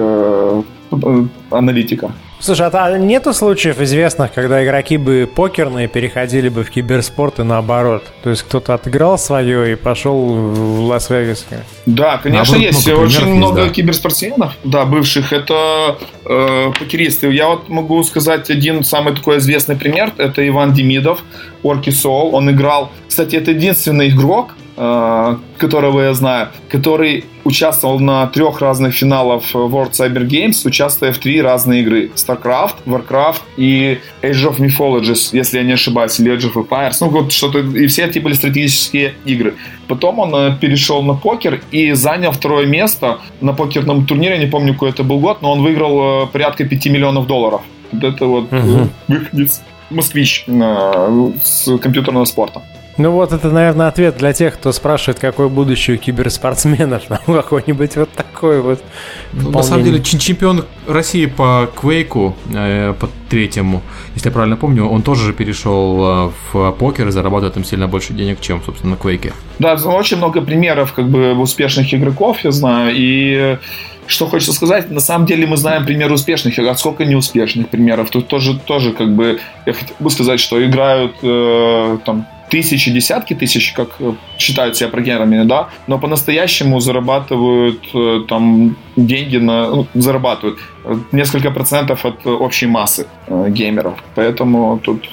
аналитика. Слушай, а нету случаев известных, когда игроки бы покерные переходили бы в киберспорт и наоборот? То есть кто-то отыграл свое и пошел в Лас-Вегас? Да, конечно, наоборот, есть. Много Очень много есть, да. киберспортсменов, да, бывших. Это э, покеристы. Я вот могу сказать один самый такой известный пример. Это Иван Демидов, Орки Соул. Он играл... Кстати, это единственный игрок, которого я знаю, который участвовал на трех разных финалах World Cyber Games, участвуя в три разные игры. StarCraft, Warcraft и Age of Mythologies, если я не ошибаюсь, или Age of Empires. Ну, вот что-то, и все это были стратегические игры. Потом он э, перешел на покер и занял второе место на покерном турнире, не помню, какой это был год, но он выиграл э, порядка 5 миллионов долларов. Вот это вот uh-huh. выходец москвич с компьютерного спорта. Ну вот это, наверное, ответ для тех, кто спрашивает, какое будущее у киберспортсменов. Там какой-нибудь вот такой вот. Ну, на самом деле, чемпион России по Квейку, э, по третьему, если я правильно помню, он тоже же перешел э, в покер и зарабатывает там сильно больше денег, чем, собственно, на Квейке. Да, очень много примеров как бы успешных игроков, я знаю, и что хочется сказать, на самом деле мы знаем примеры успешных а сколько неуспешных примеров. Тут тоже, тоже как бы, я хотел бы сказать, что играют э, там тысячи, десятки тысяч, как э, считают себя программерами, да, но по-настоящему зарабатывают э, там деньги на... Ну, зарабатывают несколько процентов от общей массы геймеров. Поэтому тут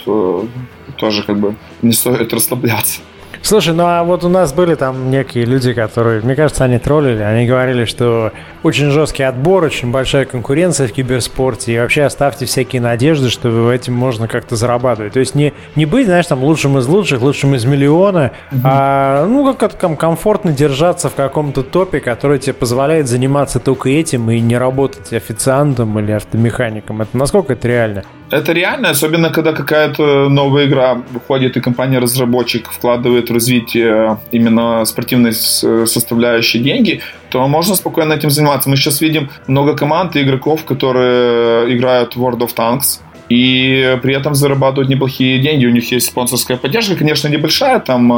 тоже как бы не стоит расслабляться. Слушай, ну а вот у нас были там некие люди, которые, мне кажется, они троллили, они говорили, что очень жесткий отбор, очень большая конкуренция в киберспорте, и вообще оставьте всякие надежды, что этим можно как-то зарабатывать. То есть не, не быть, знаешь, там лучшим из лучших, лучшим из миллиона, mm-hmm. а ну как-то там комфортно держаться в каком-то топе, который тебе позволяет заниматься только этим и не работать официантом или автомехаником. Это насколько это реально? Это реально, особенно когда какая-то новая игра выходит, и компания-разработчик вкладывает в развитие именно спортивной составляющей деньги, то можно спокойно этим заниматься. Мы сейчас видим много команд и игроков, которые играют в World of Tanks, и при этом зарабатывают неплохие деньги. У них есть спонсорская поддержка, конечно, небольшая, там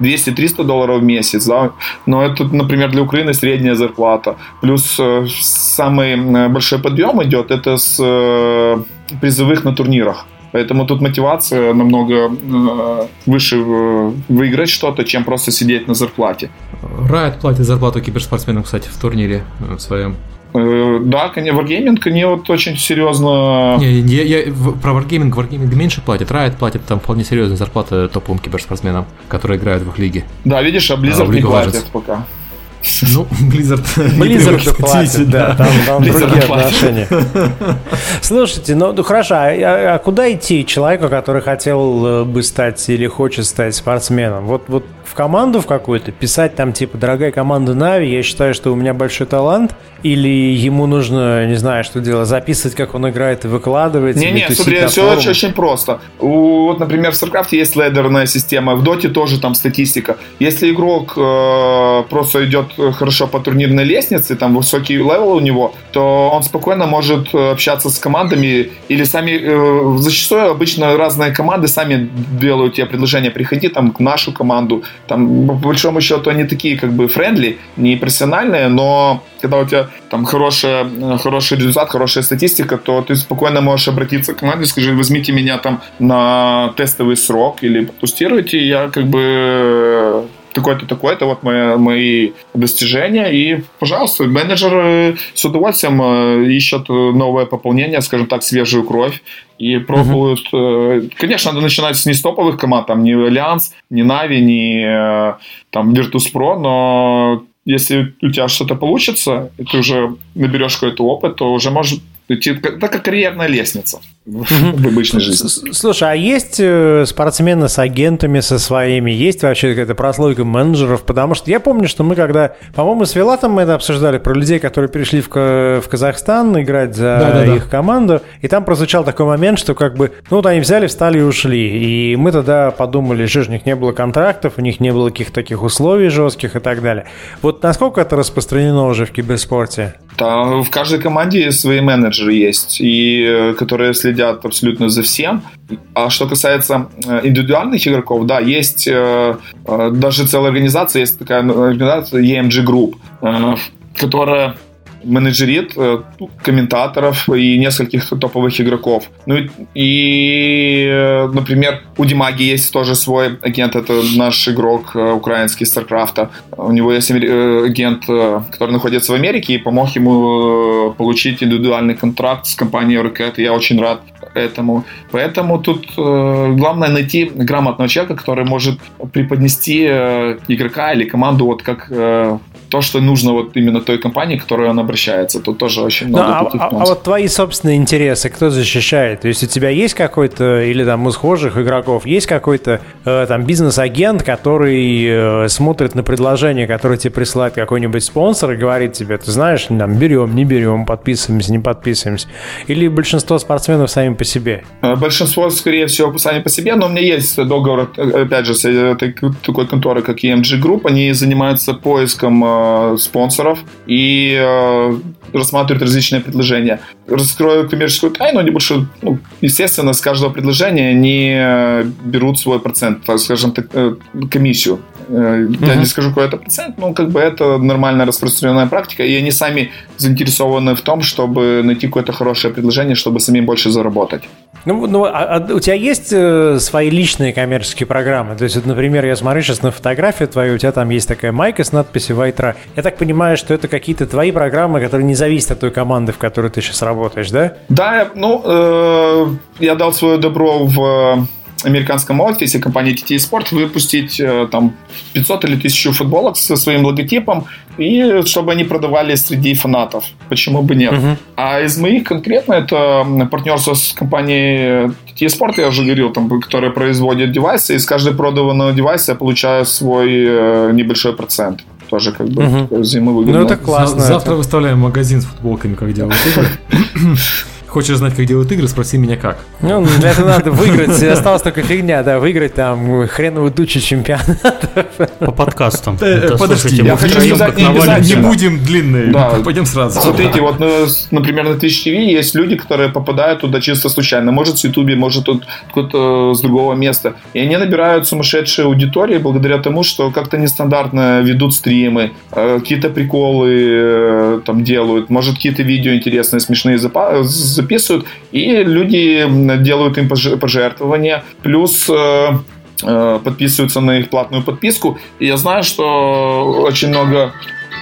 200-300 э, долларов в месяц, да, но это, например, для Украины средняя зарплата. Плюс э, самый э, большой подъем идет, это с призовых на турнирах. Поэтому тут мотивация намного выше выиграть что-то, чем просто сидеть на зарплате. Riot платит зарплату киберспортсменам, кстати, в турнире в своем. Э, да, конечно, Wargaming, они вот очень серьезно... Не, я, я, про Wargaming, Wargaming меньше платит, Riot платит там вполне серьезные зарплаты топовым киберспортсменам, которые играют в их лиге. Да, видишь, а Blizzard а, не платит пока. Ну, Blizzard... Blizzard платит, да, там, там другие отношения. Слушайте, ну, ну хорошо, а, а, а куда идти человеку, который хотел э, бы стать или хочет стать спортсменом? Вот, вот в команду в какую-то, писать там типа «Дорогая команда Na'Vi, я считаю, что у меня большой талант», или ему нужно, не знаю, что делать, записывать, как он играет и выкладывать? Не-не, смотри, все очень, очень просто. У, вот, например, в StarCraft есть ladder ная система, в Доте тоже там статистика. Если игрок э, просто идет хорошо по турнирной лестнице, там высокий level у него, то он спокойно может общаться с командами или сами, э, зачастую обычно разные команды сами делают тебе предложение, приходи там к нашу команду, там, по большому счету, они такие, как бы, френдли, не профессиональные, но когда у тебя там хорошая, хороший результат, хорошая статистика, то ты спокойно можешь обратиться к команде, скажи, возьмите меня там на тестовый срок или тестируйте, я как бы такой-то, такой-то, вот мои, мои достижения, и, пожалуйста, менеджер э, с удовольствием э, ищет новое пополнение, скажем так, свежую кровь, и пробуют... Uh-huh. Конечно, надо начинать с не с топовых команд, там, не Альянс, не Na'Vi, не там Virtus.pro, но если у тебя что-то получится, и ты уже наберешь какой-то опыт, то уже можешь идти, так как карьерная лестница в обычной жизни. Слушай, а есть э, спортсмены с агентами со своими? Есть вообще какая-то прослойка менеджеров? Потому что я помню, что мы когда, по-моему, с Вилатом мы это обсуждали, про людей, которые пришли в, в Казахстан играть за да, да, их да. команду, и там прозвучал такой момент, что как бы, ну вот они взяли, встали и ушли. И мы тогда подумали, что у них не было контрактов, у них не было каких-то таких условий жестких и так далее. Вот насколько это распространено уже в киберспорте? Да, в каждой команде свои менеджеры есть, и э, которые следят следят абсолютно за всем. А что касается э, индивидуальных игроков, да, есть э, э, даже целая организация, есть такая организация EMG Group, которая менеджерит комментаторов и нескольких топовых игроков. Ну и, и, например, у Димаги есть тоже свой агент, это наш игрок украинский StarCraft. У него есть агент, который находится в Америке и помог ему получить индивидуальный контракт с компанией Rocket. Я очень рад этому. Поэтому тут э, главное найти грамотного человека, который может преподнести э, игрока или команду вот как э, то, что нужно вот именно той компании, к которой он обращается. Тут тоже очень много ну, а, а, а вот твои собственные интересы кто защищает? То есть у тебя есть какой-то, или там у схожих игроков, есть какой-то э, там бизнес-агент, который э, смотрит на предложение, которое тебе присылает какой-нибудь спонсор и говорит тебе, ты знаешь, там, берем, не берем, подписываемся, не подписываемся. Или большинство спортсменов сами по себе? Э, большинство, скорее всего, сами по себе, но у меня есть договор, э, опять же, с э, такой конторой, как EMG Group, они занимаются поиском Э, спонсоров и э, рассматривают различные предложения. Раскрою коммерческую тайну, они больше, ну, естественно, с каждого предложения они берут свой процент, так скажем, так, комиссию Uh-huh. Я не скажу какой это процент, но как бы это нормальная распространенная практика, и они сами заинтересованы в том, чтобы найти какое-то хорошее предложение, чтобы самим больше заработать. Ну, ну а, а у тебя есть э, свои личные коммерческие программы? То есть, вот, например, я смотрю сейчас на фотографию твою, у тебя там есть такая майка с надписью «Вайтра». Я так понимаю, что это какие-то твои программы, которые не зависят от той команды, в которой ты сейчас работаешь, да? Да, ну, э, я дал свое добро в американском офисе компании TT Sport выпустить э, там 500 или 1000 футболок со своим логотипом, и чтобы они продавали среди фанатов. Почему бы нет? Uh-huh. А из моих конкретно это партнерство с компанией TT Sport, я уже говорил, там, которая производит девайсы, и с каждой проданного девайса я получаю свой э, небольшой процент тоже как бы угу. взаимовыгодно. Ну это классно. Завтра это. выставляем магазин с футболками, как делают. Хочешь знать, как делают игры, спроси меня как. Ну, для этого надо выиграть. Осталась только фигня, да, выиграть там хреновую тучу чемпионатов. По подкастам. Э, подожди, я хочу сказать, не будем длинные. Пойдем сразу. Смотрите, вот, ну, например, на Twitch TV есть люди, которые попадают туда чисто случайно. Может, с YouTube, может, откуда-то с другого места. И они набирают сумасшедшие аудитории благодаря тому, что как-то нестандартно ведут стримы, э, какие-то приколы э, там делают, может, какие-то видео интересные, смешные записывают, и люди делают им пожертвования, плюс э, э, подписываются на их платную подписку. И я знаю, что очень много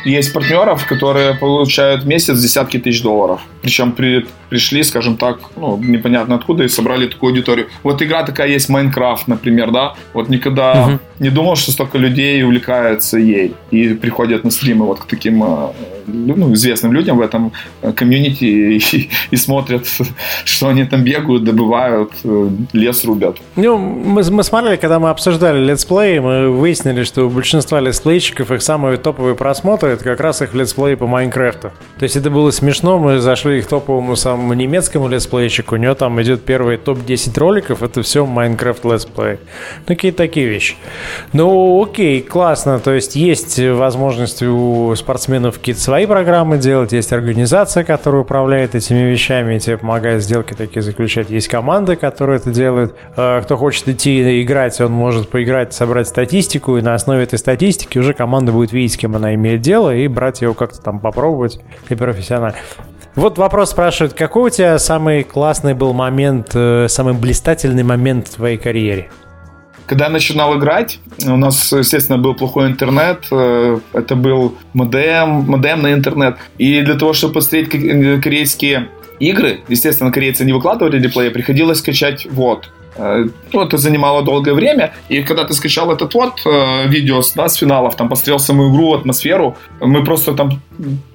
есть партнеров, которые получают в месяц десятки тысяч долларов. Причем при, пришли, скажем так, ну, непонятно откуда, и собрали такую аудиторию. Вот игра такая есть, Майнкрафт, например, да? Вот никогда uh-huh. не думал, что столько людей увлекаются ей и приходят на стримы вот к таким э, ну, известным людям в этом э, комьюнити и, и смотрят, что они там бегают, добывают, э, лес рубят. Ну, мы, мы смотрели, когда мы обсуждали летсплей, мы выяснили, что у большинства летсплейщиков их самые топовые просмотры это как раз их летсплей по Майнкрафту. То есть это было смешно, мы зашли к топовому самому немецкому летсплейщику, у него там идет первый топ-10 роликов, это все Minecraft летсплей. Ну, какие такие вещи. Ну, окей, классно, то есть есть возможность у спортсменов какие-то свои программы делать, есть организация, которая управляет этими вещами и тебе помогает сделки такие заключать, есть команды, которые это делают. Э, кто хочет идти играть, он может поиграть, собрать статистику, и на основе этой статистики уже команда будет видеть, с кем она имеет дело, и брать его как-то там попробовать и профессионально. Вот вопрос спрашивают, какой у тебя самый классный был момент, э, самый блистательный момент в твоей карьере? Когда я начинал играть, у нас, естественно, был плохой интернет, э, это был модем, модем на интернет. И для того, чтобы посмотреть корейские игры, естественно, корейцы не выкладывали реплеи, приходилось скачать вот. Э, ну, это занимало долгое время, и когда ты скачал этот вот э, видео да, с финалов, там посмотрел саму игру, атмосферу, мы просто там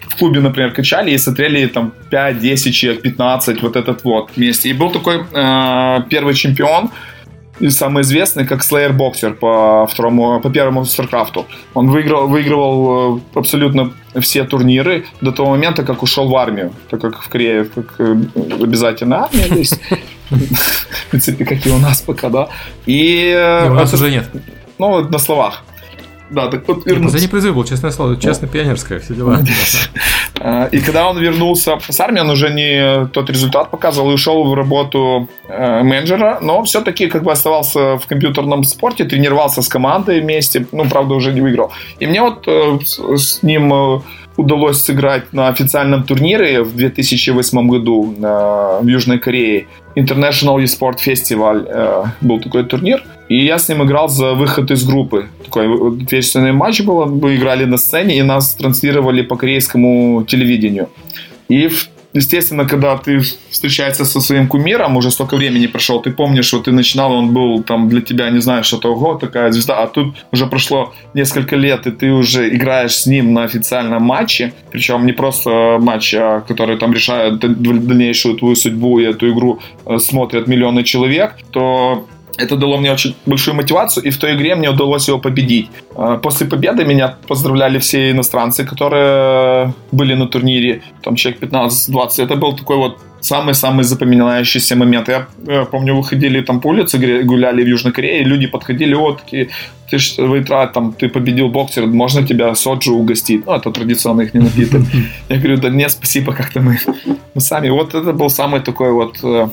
в клубе, например, качали и смотрели там 5, 10 человек, 15, вот этот вот вместе. И был такой э, первый чемпион, и самый известный, как Slayer Boxer по, второму, по первому Старкрафту. Он выиграл, выигрывал э, абсолютно все турниры до того момента, как ушел в армию, так как в Корее как э, обязательно армия есть. В принципе, как и у нас пока, да. И... У нас уже нет. Ну, на словах. Да, так вот вернулся. Последний призыв был, честное слово, честно пионерское, все дела. А, и когда он вернулся с армии, он уже не тот результат показывал и ушел в работу э, менеджера, но все-таки как бы оставался в компьютерном спорте, тренировался с командой вместе, ну, правда, уже не выиграл. И мне вот э, с ним э, удалось сыграть на официальном турнире в 2008 году в Южной Корее. International eSport Festival был такой турнир. И я с ним играл за выход из группы. Такой ответственный матч был. Мы играли на сцене и нас транслировали по корейскому телевидению. И естественно, когда ты встречаешься со своим кумиром, уже столько времени прошло, ты помнишь, что ты начинал, он был там для тебя, не знаю, что-то, ого, такая звезда, а тут уже прошло несколько лет, и ты уже играешь с ним на официальном матче, причем не просто матч, а который там решает дальнейшую твою судьбу, и эту игру э, смотрят миллионы человек, то это дало мне очень большую мотивацию, и в той игре мне удалось его победить. А, после победы меня поздравляли все иностранцы, которые были на турнире, там человек 15-20. Это был такой вот самый-самый запоминающийся момент. Я, я помню, выходили там по улице, гуляли в Южной Корее, люди подходили, вот такие, ты ж Вейтра, там, ты победил боксер, можно тебя соджу угостить? Ну, это традиционно их не напиток. Я говорю, да нет, спасибо, как-то мы, мы сами. Вот это был самый такой вот э,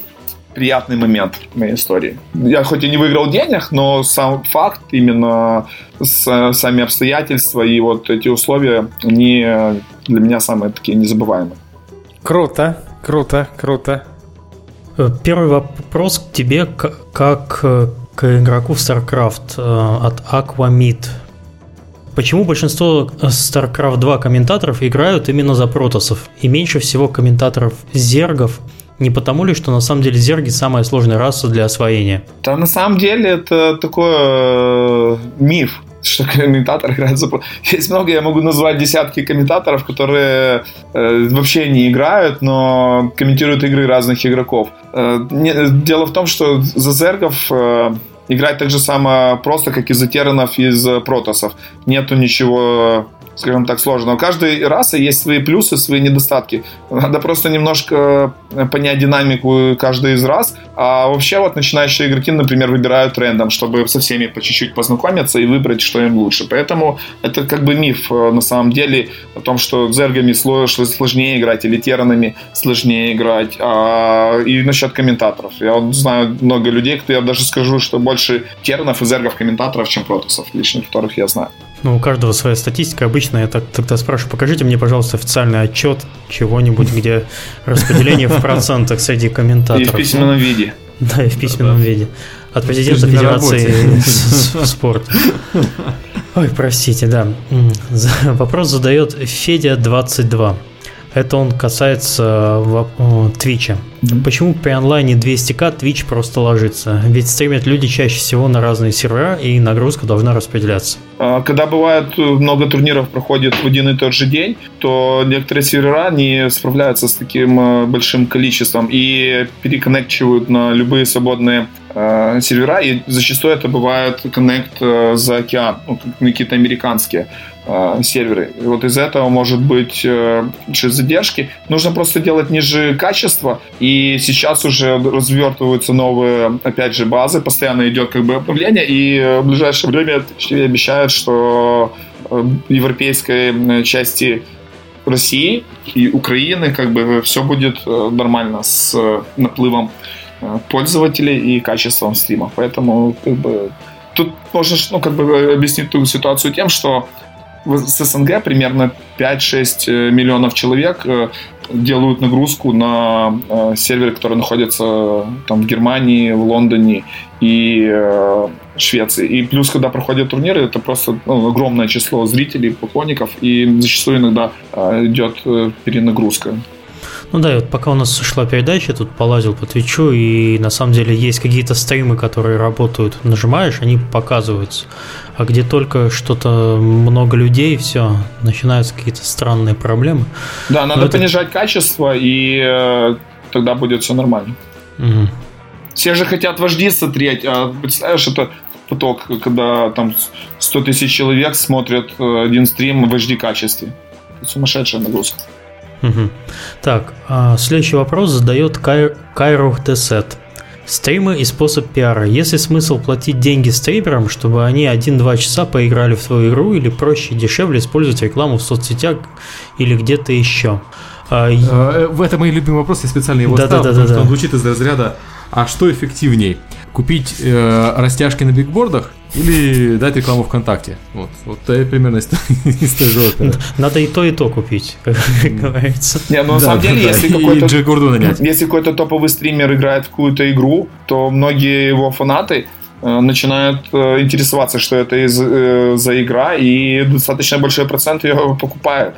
приятный момент в моей истории. Я хоть и не выиграл денег, но сам факт, именно с, сами обстоятельства и вот эти условия, они для меня самые такие незабываемые. Круто, круто, круто. Э, первый вопрос к тебе, как э, к игроку в StarCraft э, от Aquamid. Почему большинство StarCraft 2 комментаторов играют именно за протосов и меньше всего комментаторов зергов не потому ли, что на самом деле зерги самая сложная раса для освоения? Да, на самом деле это такой э, миф что комментатор играет за... Есть много, я могу назвать десятки комментаторов, которые э, вообще не играют, но комментируют игры разных игроков. Э, не, дело в том, что за зергов э, играть так же само просто, как и за терранов из протосов. Нету ничего скажем так, сложно. У каждой расы есть свои плюсы, свои недостатки. Надо просто немножко э, понять динамику каждой из рас. А вообще вот начинающие игроки, например, выбирают рендом, чтобы со всеми по чуть-чуть познакомиться и выбрать, что им лучше. Поэтому это как бы миф э, на самом деле о том, что зергами сложнее играть или теранами сложнее играть. А, и насчет комментаторов. Я вот знаю много людей, кто я даже скажу, что больше теранов и зергов комментаторов, чем протосов, личных которых я знаю. Ну, у каждого своя статистика. Обычно я так, тогда спрашиваю, покажите мне, пожалуйста, официальный отчет чего-нибудь, где распределение в процентах среди комментаторов. И в письменном виде. Да, и в письменном виде. От президента Федерации спорта. Ой, простите, да. Вопрос задает Федя22. Это он касается Твича. Mm-hmm. Почему при онлайне 200к Twitch просто ложится? Ведь стримят люди чаще всего на разные сервера, и нагрузка должна распределяться. А, когда бывает э, много турниров проходит в один и тот же день, то некоторые сервера не справляются с таким э, большим количеством и переконнекчивают на любые свободные э, сервера, и зачастую это бывает коннект э, за океан, ну, какие-то американские э, серверы. И вот из этого может быть э, задержки. Нужно просто делать ниже качества, и сейчас уже развертываются новые, опять же, базы, постоянно идет как бы обновление, и в ближайшее время обещают, что э, европейской части России и Украины как бы все будет э, нормально с наплывом Э, пользователей и качеством стрима. Поэтому как бы, тут можно ну, как бы объяснить ту ситуацию тем, что с СНГ примерно 5-6 э, миллионов человек э, делают нагрузку на серверы, которые находятся там в Германии, в Лондоне и Швеции. И плюс, когда проходят турниры, это просто ну, огромное число зрителей, поклонников, и зачастую иногда идет перенагрузка. Ну да, и вот пока у нас шла передача, тут полазил по Твичу, и на самом деле есть какие-то стримы, которые работают. Нажимаешь, они показываются. А где только что-то много людей, все, начинаются какие-то странные проблемы. Да, надо это... понижать качество, и э, тогда будет все нормально. Угу. Все же хотят вожди смотреть, а представляешь, это поток, когда там 100 тысяч человек смотрят э, один стрим в HD качестве. Это сумасшедшая нагрузка. Угу. Так, а следующий вопрос задает Кай... Кайро Тесет. Стримы и способ пиара. Есть ли смысл платить деньги стримерам, чтобы они 1-2 часа поиграли в твою игру, или проще и дешевле использовать рекламу в соцсетях или где-то еще? А, э, в этом мой любимый вопрос, я специально его да, ставил, да, да, потому да, что он звучит из разряда «А что эффективней? Купить э, растяжки на бигбордах или дать рекламу ВКонтакте. Вот, вот это примерно из, той же оперы. Надо и то, и то купить, как говорится. Не, ну на самом деле, если какой-то если какой-то топовый стример играет в какую-то игру, то многие его фанаты э, начинают э, интересоваться, что это э, за игра, и достаточно большой процент ее покупает.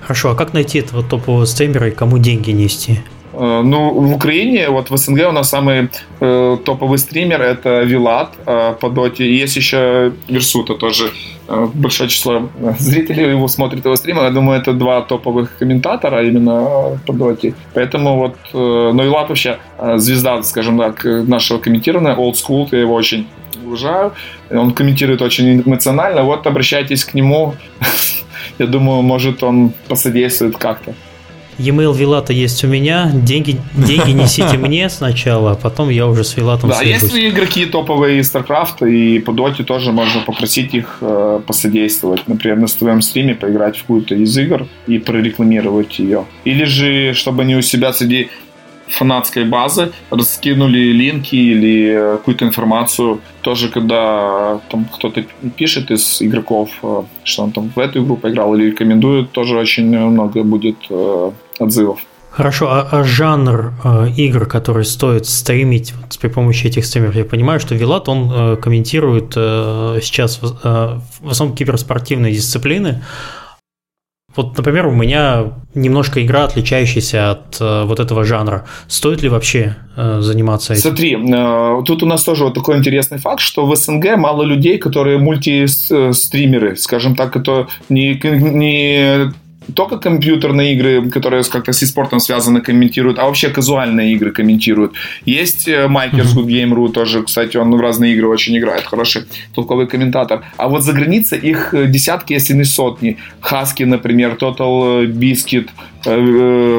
Хорошо, а как найти этого топового стримера и кому деньги нести? Э, ну, в Украине, вот в СНГ у нас самый э, топовый стример это Вилат э, по доте. И есть еще Версута тоже. Э, большое число зрителей его смотрит его стримы. Я думаю, это два топовых комментатора именно по доте. Поэтому вот, э, ну, Вилат вообще э, звезда, скажем так, нашего комментирования, old school, я его очень уважаю. Он комментирует очень эмоционально. Вот обращайтесь к нему. Я думаю, может, он посодействует как-то. E-mail Вилата есть у меня, деньги, деньги несите мне сначала, а потом я уже с Вилатом Да, есть ли игроки топовые из StarCraft, и по доте тоже можно попросить их э, посодействовать. Например, на своем стриме поиграть в какую-то из игр и прорекламировать ее. Или же, чтобы они у себя среди фанатской базы, раскинули линки или какую-то информацию. Тоже, когда там кто-то пишет из игроков, э, что он там в эту игру поиграл или рекомендует, тоже очень много будет э, отзывов. Хорошо, а, а жанр э, игр, который стоит стримить вот, при помощи этих стримеров, я понимаю, что Вилат, он э, комментирует э, сейчас э, в основном киберспортивные дисциплины, вот, например, у меня немножко игра, отличающаяся от э, вот этого жанра. Стоит ли вообще э, заниматься этим? Смотри, э, тут у нас тоже вот такой интересный факт, что в СНГ мало людей, которые мультистримеры, скажем так, это не, не только компьютерные игры, которые как-то с спортом связаны, комментируют, а вообще казуальные игры комментируют. Есть э, Майкер с Good Game.ru тоже, кстати, он в разные игры очень играет, хороший толковый комментатор. А вот за границей их э, десятки, если не сотни. Хаски, например, Total Biscuit, Э,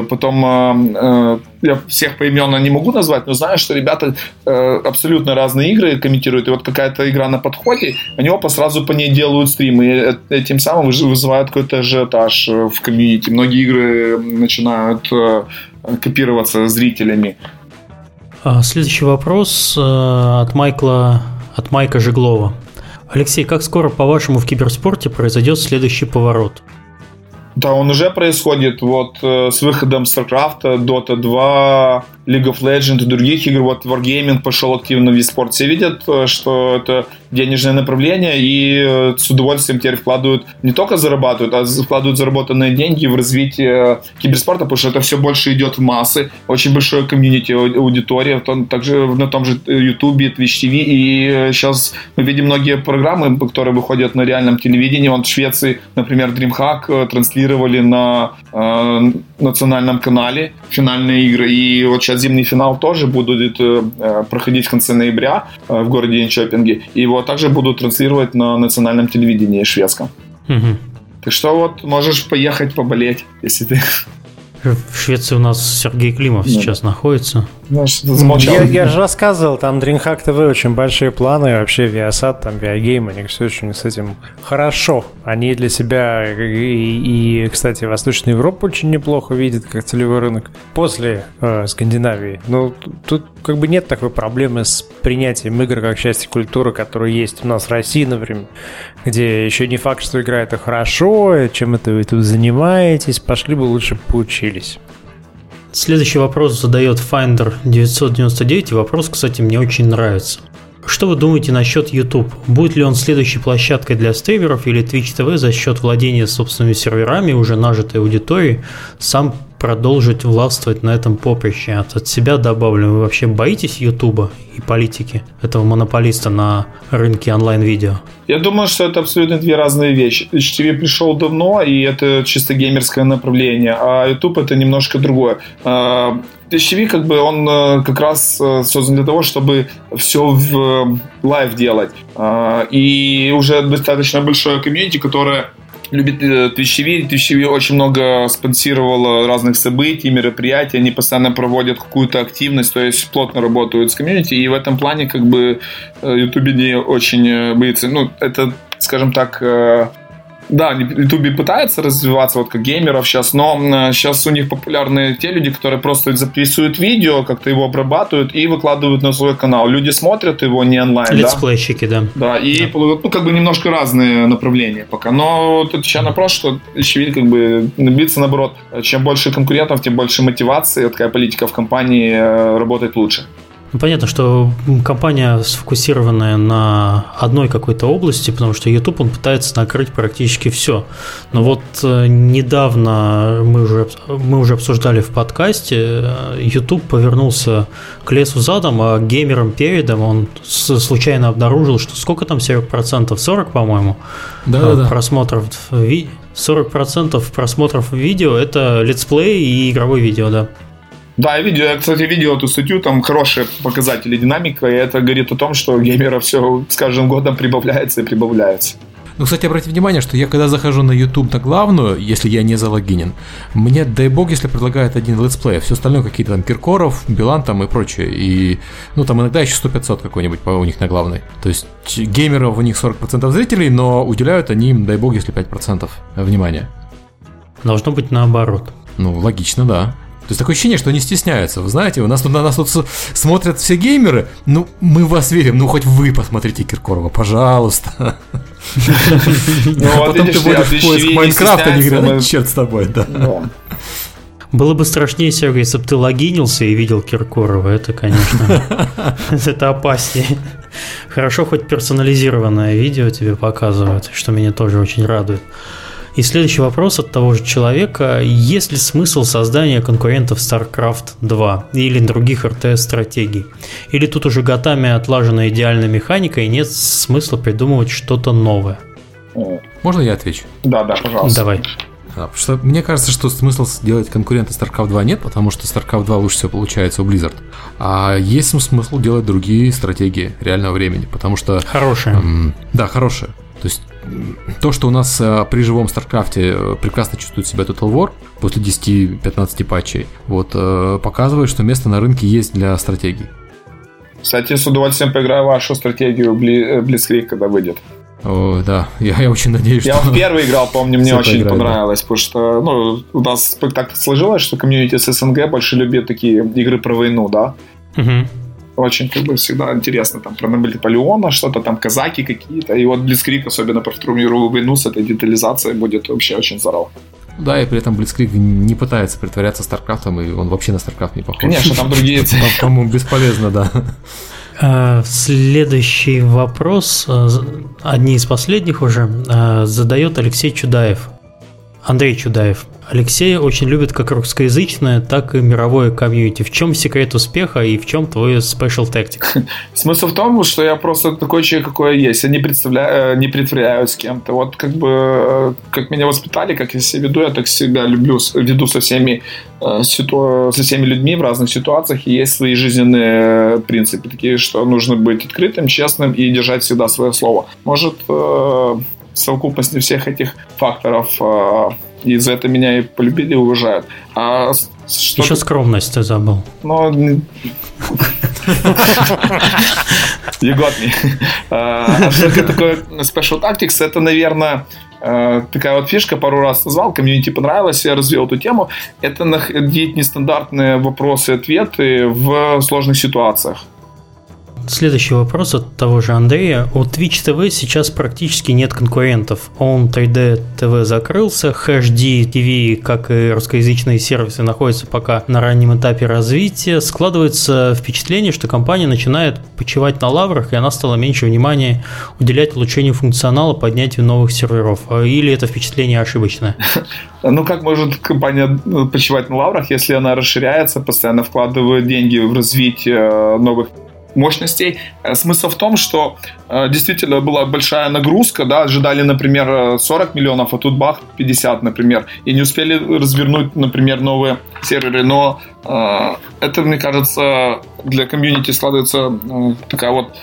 потом э, э, я всех поименно не могу назвать, но знаю, что ребята абсолютно разные игры комментируют. И вот какая-то игра на подходе, они опа сразу по ней делают стримы. И этим самым вызывают какой-то ажиотаж в комьюнити. Многие игры начинают копироваться зрителями. А, следующий вопрос от Майкла, от Майка Жеглова. Алексей, как скоро, по-вашему, в киберспорте произойдет следующий поворот? Да, он уже происходит. Вот э, с выходом StarCraft, Dota 2, League of Legends и других игр. Вот Wargaming пошел активно в eSport. Все видят, э, что это денежное направление и э, с удовольствием теперь вкладывают, не только зарабатывают, а вкладывают заработанные деньги в развитие киберспорта, потому что это все больше идет в массы. Очень большое комьюнити, аудитория, также на том же YouTube, Twitch TV. И сейчас мы видим многие программы, которые выходят на реальном телевидении. Вон в Швеции, например, DreamHack транслировали на э, национальном канале финальные игры. И вот сейчас зимний финал тоже будет э, проходить в конце ноября э, в городе Инчопинге. И его также будут транслировать на национальном телевидении шведском. Угу. Так что вот можешь поехать поболеть, если ты в Швеции у нас Сергей Климов да. сейчас находится. Ну, я, я же рассказывал, там DreamHack TV очень большие планы, вообще Viasat, там Viagame, они все очень с этим хорошо. Они для себя и, и кстати, Восточная Европа очень неплохо видит как целевой рынок после э, Скандинавии. Но тут как бы нет такой проблемы с принятием игр как части культуры, которая есть у нас в России, например, где еще не факт, что игра это хорошо, чем это вы тут занимаетесь, пошли бы лучше поучились. Следующий вопрос задает Finder 999, и вопрос, кстати, мне очень нравится. Что вы думаете насчет YouTube? Будет ли он следующей площадкой для стримеров или Twitch TV за счет владения собственными серверами, уже нажитой аудиторией, сам продолжить властвовать на этом поприще? От, от себя добавлю, вы вообще боитесь YouTube и политики этого монополиста на рынке онлайн-видео? Я думаю, что это абсолютно две разные вещи. HTV пришел давно, и это чисто геймерское направление, а YouTube это немножко другое. HTV как бы он э, как раз э, создан для того, чтобы все в live делать. А, и уже достаточно большое комьюнити, которое любит э, TV очень много спонсировало разных событий, мероприятий. Они постоянно проводят какую-то активность, то есть плотно работают с комьюнити. И в этом плане как бы YouTube не очень боится. Ну, это, скажем так, да, YouTube пытается развиваться вот как геймеров сейчас, но сейчас у них популярны те люди, которые просто записывают видео, как-то его обрабатывают и выкладывают на свой канал. Люди смотрят его не онлайн, Летсплейщики, да? да. Да, и да. ну как бы немножко разные направления пока. Но тут еще вопрос, что очевидно как бы набиться наоборот. Чем больше конкурентов, тем больше мотивации. Такая политика в компании э, работает лучше. Ну, понятно, что компания сфокусированная на одной какой-то области, потому что YouTube он пытается накрыть практически все. Но вот э, недавно мы уже, мы уже обсуждали в подкасте, э, YouTube повернулся к лесу задом, а геймерам передом он случайно обнаружил, что сколько там 40%? 40, по-моему, да, да, просмотров 40% просмотров видео это летсплей и игровое видео, да. Да, я видел, я, кстати, видел эту статью, там хорошие показатели динамика, и это говорит о том, что геймеров все с каждым годом прибавляется и прибавляется. Ну, кстати, обратите внимание, что я когда захожу на YouTube на главную, если я не залогинен, мне, дай бог, если предлагают один летсплей, а все остальное какие-то там Киркоров, Билан там и прочее. И, ну, там иногда еще 100-500 какой-нибудь у них на главной. То есть геймеров у них 40% зрителей, но уделяют они им, дай бог, если 5% внимания. Должно быть наоборот. Ну, логично, да. То есть такое ощущение, что они стесняются. Вы знаете, у нас тут на нас тут смотрят все геймеры, ну, мы в вас верим, ну, хоть вы посмотрите Киркорова, пожалуйста. Ну, а потом ты будешь в поиск Майнкрафта, они говорят, черт с тобой, да. Было бы страшнее, Серега, если бы ты логинился и видел Киркорова. Это, конечно, это опаснее. Хорошо, хоть персонализированное видео тебе показывают, что меня тоже очень радует. И следующий вопрос от того же человека. Есть ли смысл создания конкурентов StarCraft 2 или других РТС-стратегий? Или тут уже годами отлажена идеальная механика и нет смысла придумывать что-то новое? Можно я отвечу? Да, да, пожалуйста. Давай. Да, потому что мне кажется, что смысл делать конкурента StarCraft 2 нет, потому что StarCraft 2 лучше всего получается у Blizzard. А есть смысл делать другие стратегии реального времени, потому что... Хорошие. Эм, да, хорошие. То есть то, что у нас э, при живом Старкрафте э, прекрасно чувствует себя Total War после 10-15 патчей, вот, э, показывает, что место на рынке есть для стратегий. Кстати, с удовольствием поиграю вашу стратегию Blitzkrieg, когда выйдет. О, да, я, я очень надеюсь, я что... Я в первый играл, помню, мне очень играть, понравилось, да. потому что ну, у нас так сложилось, что комьюнити с СНГ больше любит такие игры про войну, да? Угу. Очень как бы всегда интересно, там про Наполеона что-то, там казаки какие-то, и вот Blitzkrieg, особенно про Вторую мировую войну с этой детализацией будет вообще очень здорово. Да, и при этом Blitzkrieg не пытается притворяться Старкрафтом, и он вообще на Старкрафт не похож. Конечно, там другие... По-моему, бесполезно, да. А, следующий вопрос, а, одни из последних уже, а, задает Алексей Чудаев. Андрей Чудаев. Алексей очень любит как русскоязычное, так и мировое комьюнити. В чем секрет успеха и в чем твой special tactic? Смысл в том, что я просто такой человек, какой я есть. Я не, представляю, не притворяюсь с кем-то. Вот как бы, э, как меня воспитали, как я себя веду, я так себя люблю, веду со всеми, э, со всеми людьми в разных ситуациях. И есть свои жизненные принципы, такие, что нужно быть открытым, честным и держать всегда свое слово. Может, э, совокупности всех этих факторов и за это меня и полюбили и уважают. А что Еще скромность ты забыл. Ну, got me. А что такое Special Tactics? Это, наверное, э, такая вот фишка, пару раз назвал, комьюнити понравилось, я развил эту тему. Это находить нестандартные вопросы и ответы в сложных ситуациях. Следующий вопрос от того же Андрея. У Twitch TV сейчас практически нет конкурентов. Он 3D TV закрылся, HD TV, как и русскоязычные сервисы, находятся пока на раннем этапе развития. Складывается впечатление, что компания начинает почивать на лаврах, и она стала меньше внимания уделять улучшению функционала, поднятию новых серверов. Или это впечатление ошибочное? Ну, как может компания ну, почивать на лаврах, если она расширяется, постоянно вкладывает деньги в развитие э, новых мощностей. Э, смысл в том, что э, действительно была большая нагрузка, да, ожидали, например, 40 миллионов, а тут бах, 50, например, и не успели развернуть, например, новые серверы, но э, это, мне кажется, для комьюнити складывается э, такая вот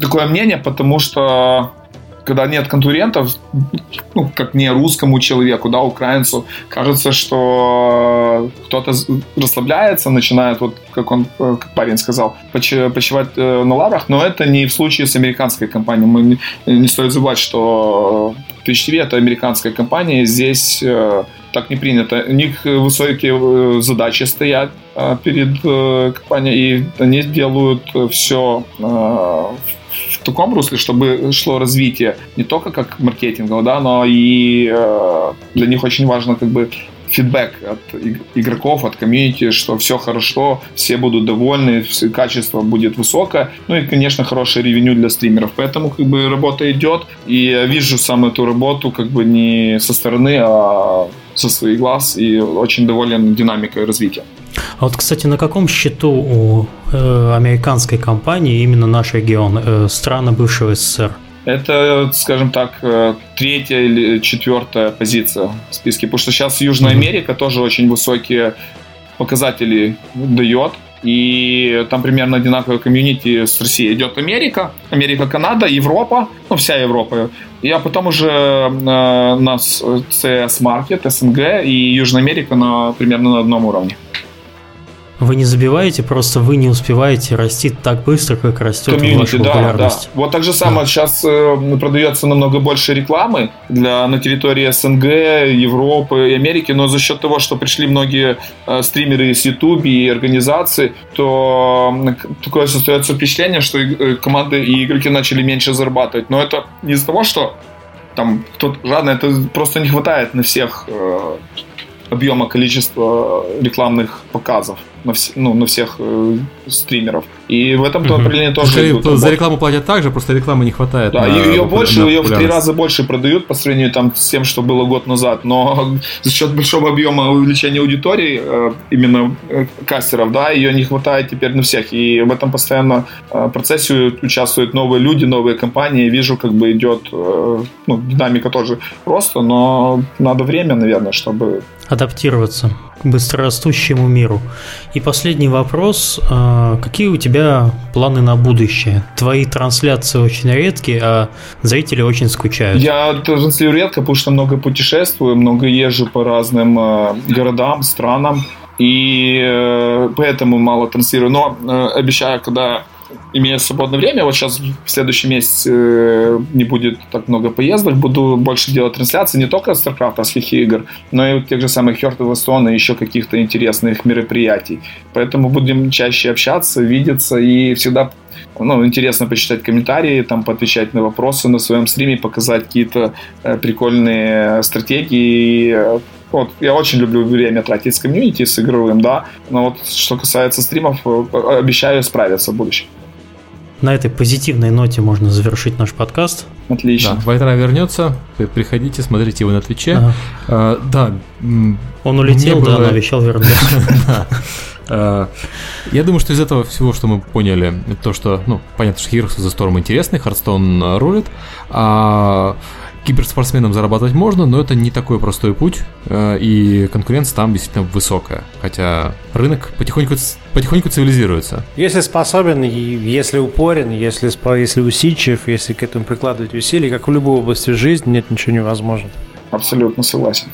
такое мнение, потому что когда нет конкурентов, ну, как не русскому человеку, да, украинцу, кажется, что кто-то расслабляется, начинает, вот как он, э, как парень сказал, почивать э, на лаврах, но это не в случае с американской компанией. Мы не, не стоит забывать, что Twitch TV это американская компания, здесь э, так не принято. У них высокие задачи стоят перед компанией, и они делают все в таком русле, чтобы шло развитие не только как маркетингового, да, но и э, для них очень важно как бы фидбэк от игроков, от комьюнити, что все хорошо, все будут довольны, качество будет высокое, ну и, конечно, хорошее ревеню для стримеров. Поэтому как бы работа идет, и я вижу сам эту работу как бы не со стороны, а со своих глаз, и очень доволен динамикой развития. А вот, кстати, на каком счету у э, американской компании именно наш регион, э, страны бывшего СССР? Это, скажем так, э, третья или четвертая позиция в списке, потому что сейчас Южная Америка тоже очень высокие показатели дает. И там примерно одинаковое комьюнити с Россией. Идет Америка, Америка, Канада, Европа, ну вся Европа. И а потом уже э, нас CIS market, СНГ и Южная Америка на, примерно на одном уровне. Вы не забиваете, просто вы не успеваете расти так быстро, как растет Комьюнити, ваша да, да. популярность. Вот так же самое сейчас э, продается намного больше рекламы для, на территории СНГ, Европы и Америки, но за счет того, что пришли многие э, стримеры из YouTube и организаций, то к- такое создается впечатление, что и- э, команды и игроки начали меньше зарабатывать. Но это не из-за того, что там кто-то жадный, это просто не хватает на всех э, объема количества рекламных показов на, вс- ну, на всех э, стримеров. И в этом Мгм. направлении тоже идут за рекламу платят так же, просто рекламы не хватает. Да, на ее больше, на ее в три раза больше продают по сравнению там, с тем, что было год назад. Но за счет большого объема увеличения аудитории, э, именно э, кастеров, да, ее не хватает теперь на всех. И в этом постоянно э, процессе участвуют новые люди, новые компании. Вижу, как бы идет э, ну, динамика тоже роста, но надо время, наверное, чтобы Адаптироваться к быстрорастущему миру. И последний вопрос. а, Какие у тебя планы на будущее? Твои трансляции очень редкие, а зрители очень скучают. Я транслирую редко, потому что много путешествую, много езжу по разным э, городам, странам, и э, поэтому мало транслирую. Но э, обещаю, когда имею свободное время, вот сейчас в следующем месяце э, не будет так много поездок, буду больше делать трансляции не только стартаповских игр, но и тех же самых Heart of Stone и еще каких-то интересных мероприятий. Поэтому будем чаще общаться, видеться и всегда ну, интересно почитать комментарии, там, поотвечать на вопросы на своем стриме, показать какие-то э, прикольные стратегии. Э, Вот, я очень люблю время тратить с комьюнити, с игровым, да, но вот что касается стримов, обещаю справиться в будущем. На этой позитивной ноте можно завершить наш подкаст. Отлично. Да, White-Ra вернется, приходите, смотрите его на Твиче. Ага. А, да, Он улетел, да, было- но обещал вернуться. Э, Я думаю, что из этого всего, что мы поняли, то, что, ну, понятно, что Heroes of the Storm интересный, Hearthstone э, рулит, а киберспортсменам зарабатывать можно, но это не такой простой путь, э, и конкуренция там действительно высокая. Хотя рынок потихоньку, потихоньку цивилизируется. Если способен, если упорен, если, если усидчив, если к этому прикладывать усилия, как в любой области жизни, нет ничего невозможного. Абсолютно согласен.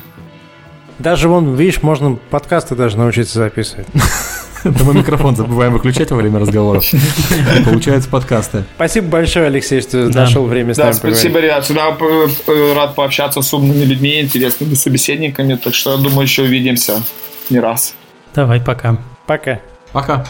Даже вон, видишь, можно подкасты даже научиться записывать. Это мы микрофон забываем выключать во время разговоров. Получаются подкасты. Спасибо большое, Алексей, что Да. нашел время с Да, нами спасибо, поговорить. ребят. Всегда э, рад пообщаться с умными людьми, интересными собеседниками, так что, я думаю, еще увидимся не раз. Давай, пока. Пока. Пока.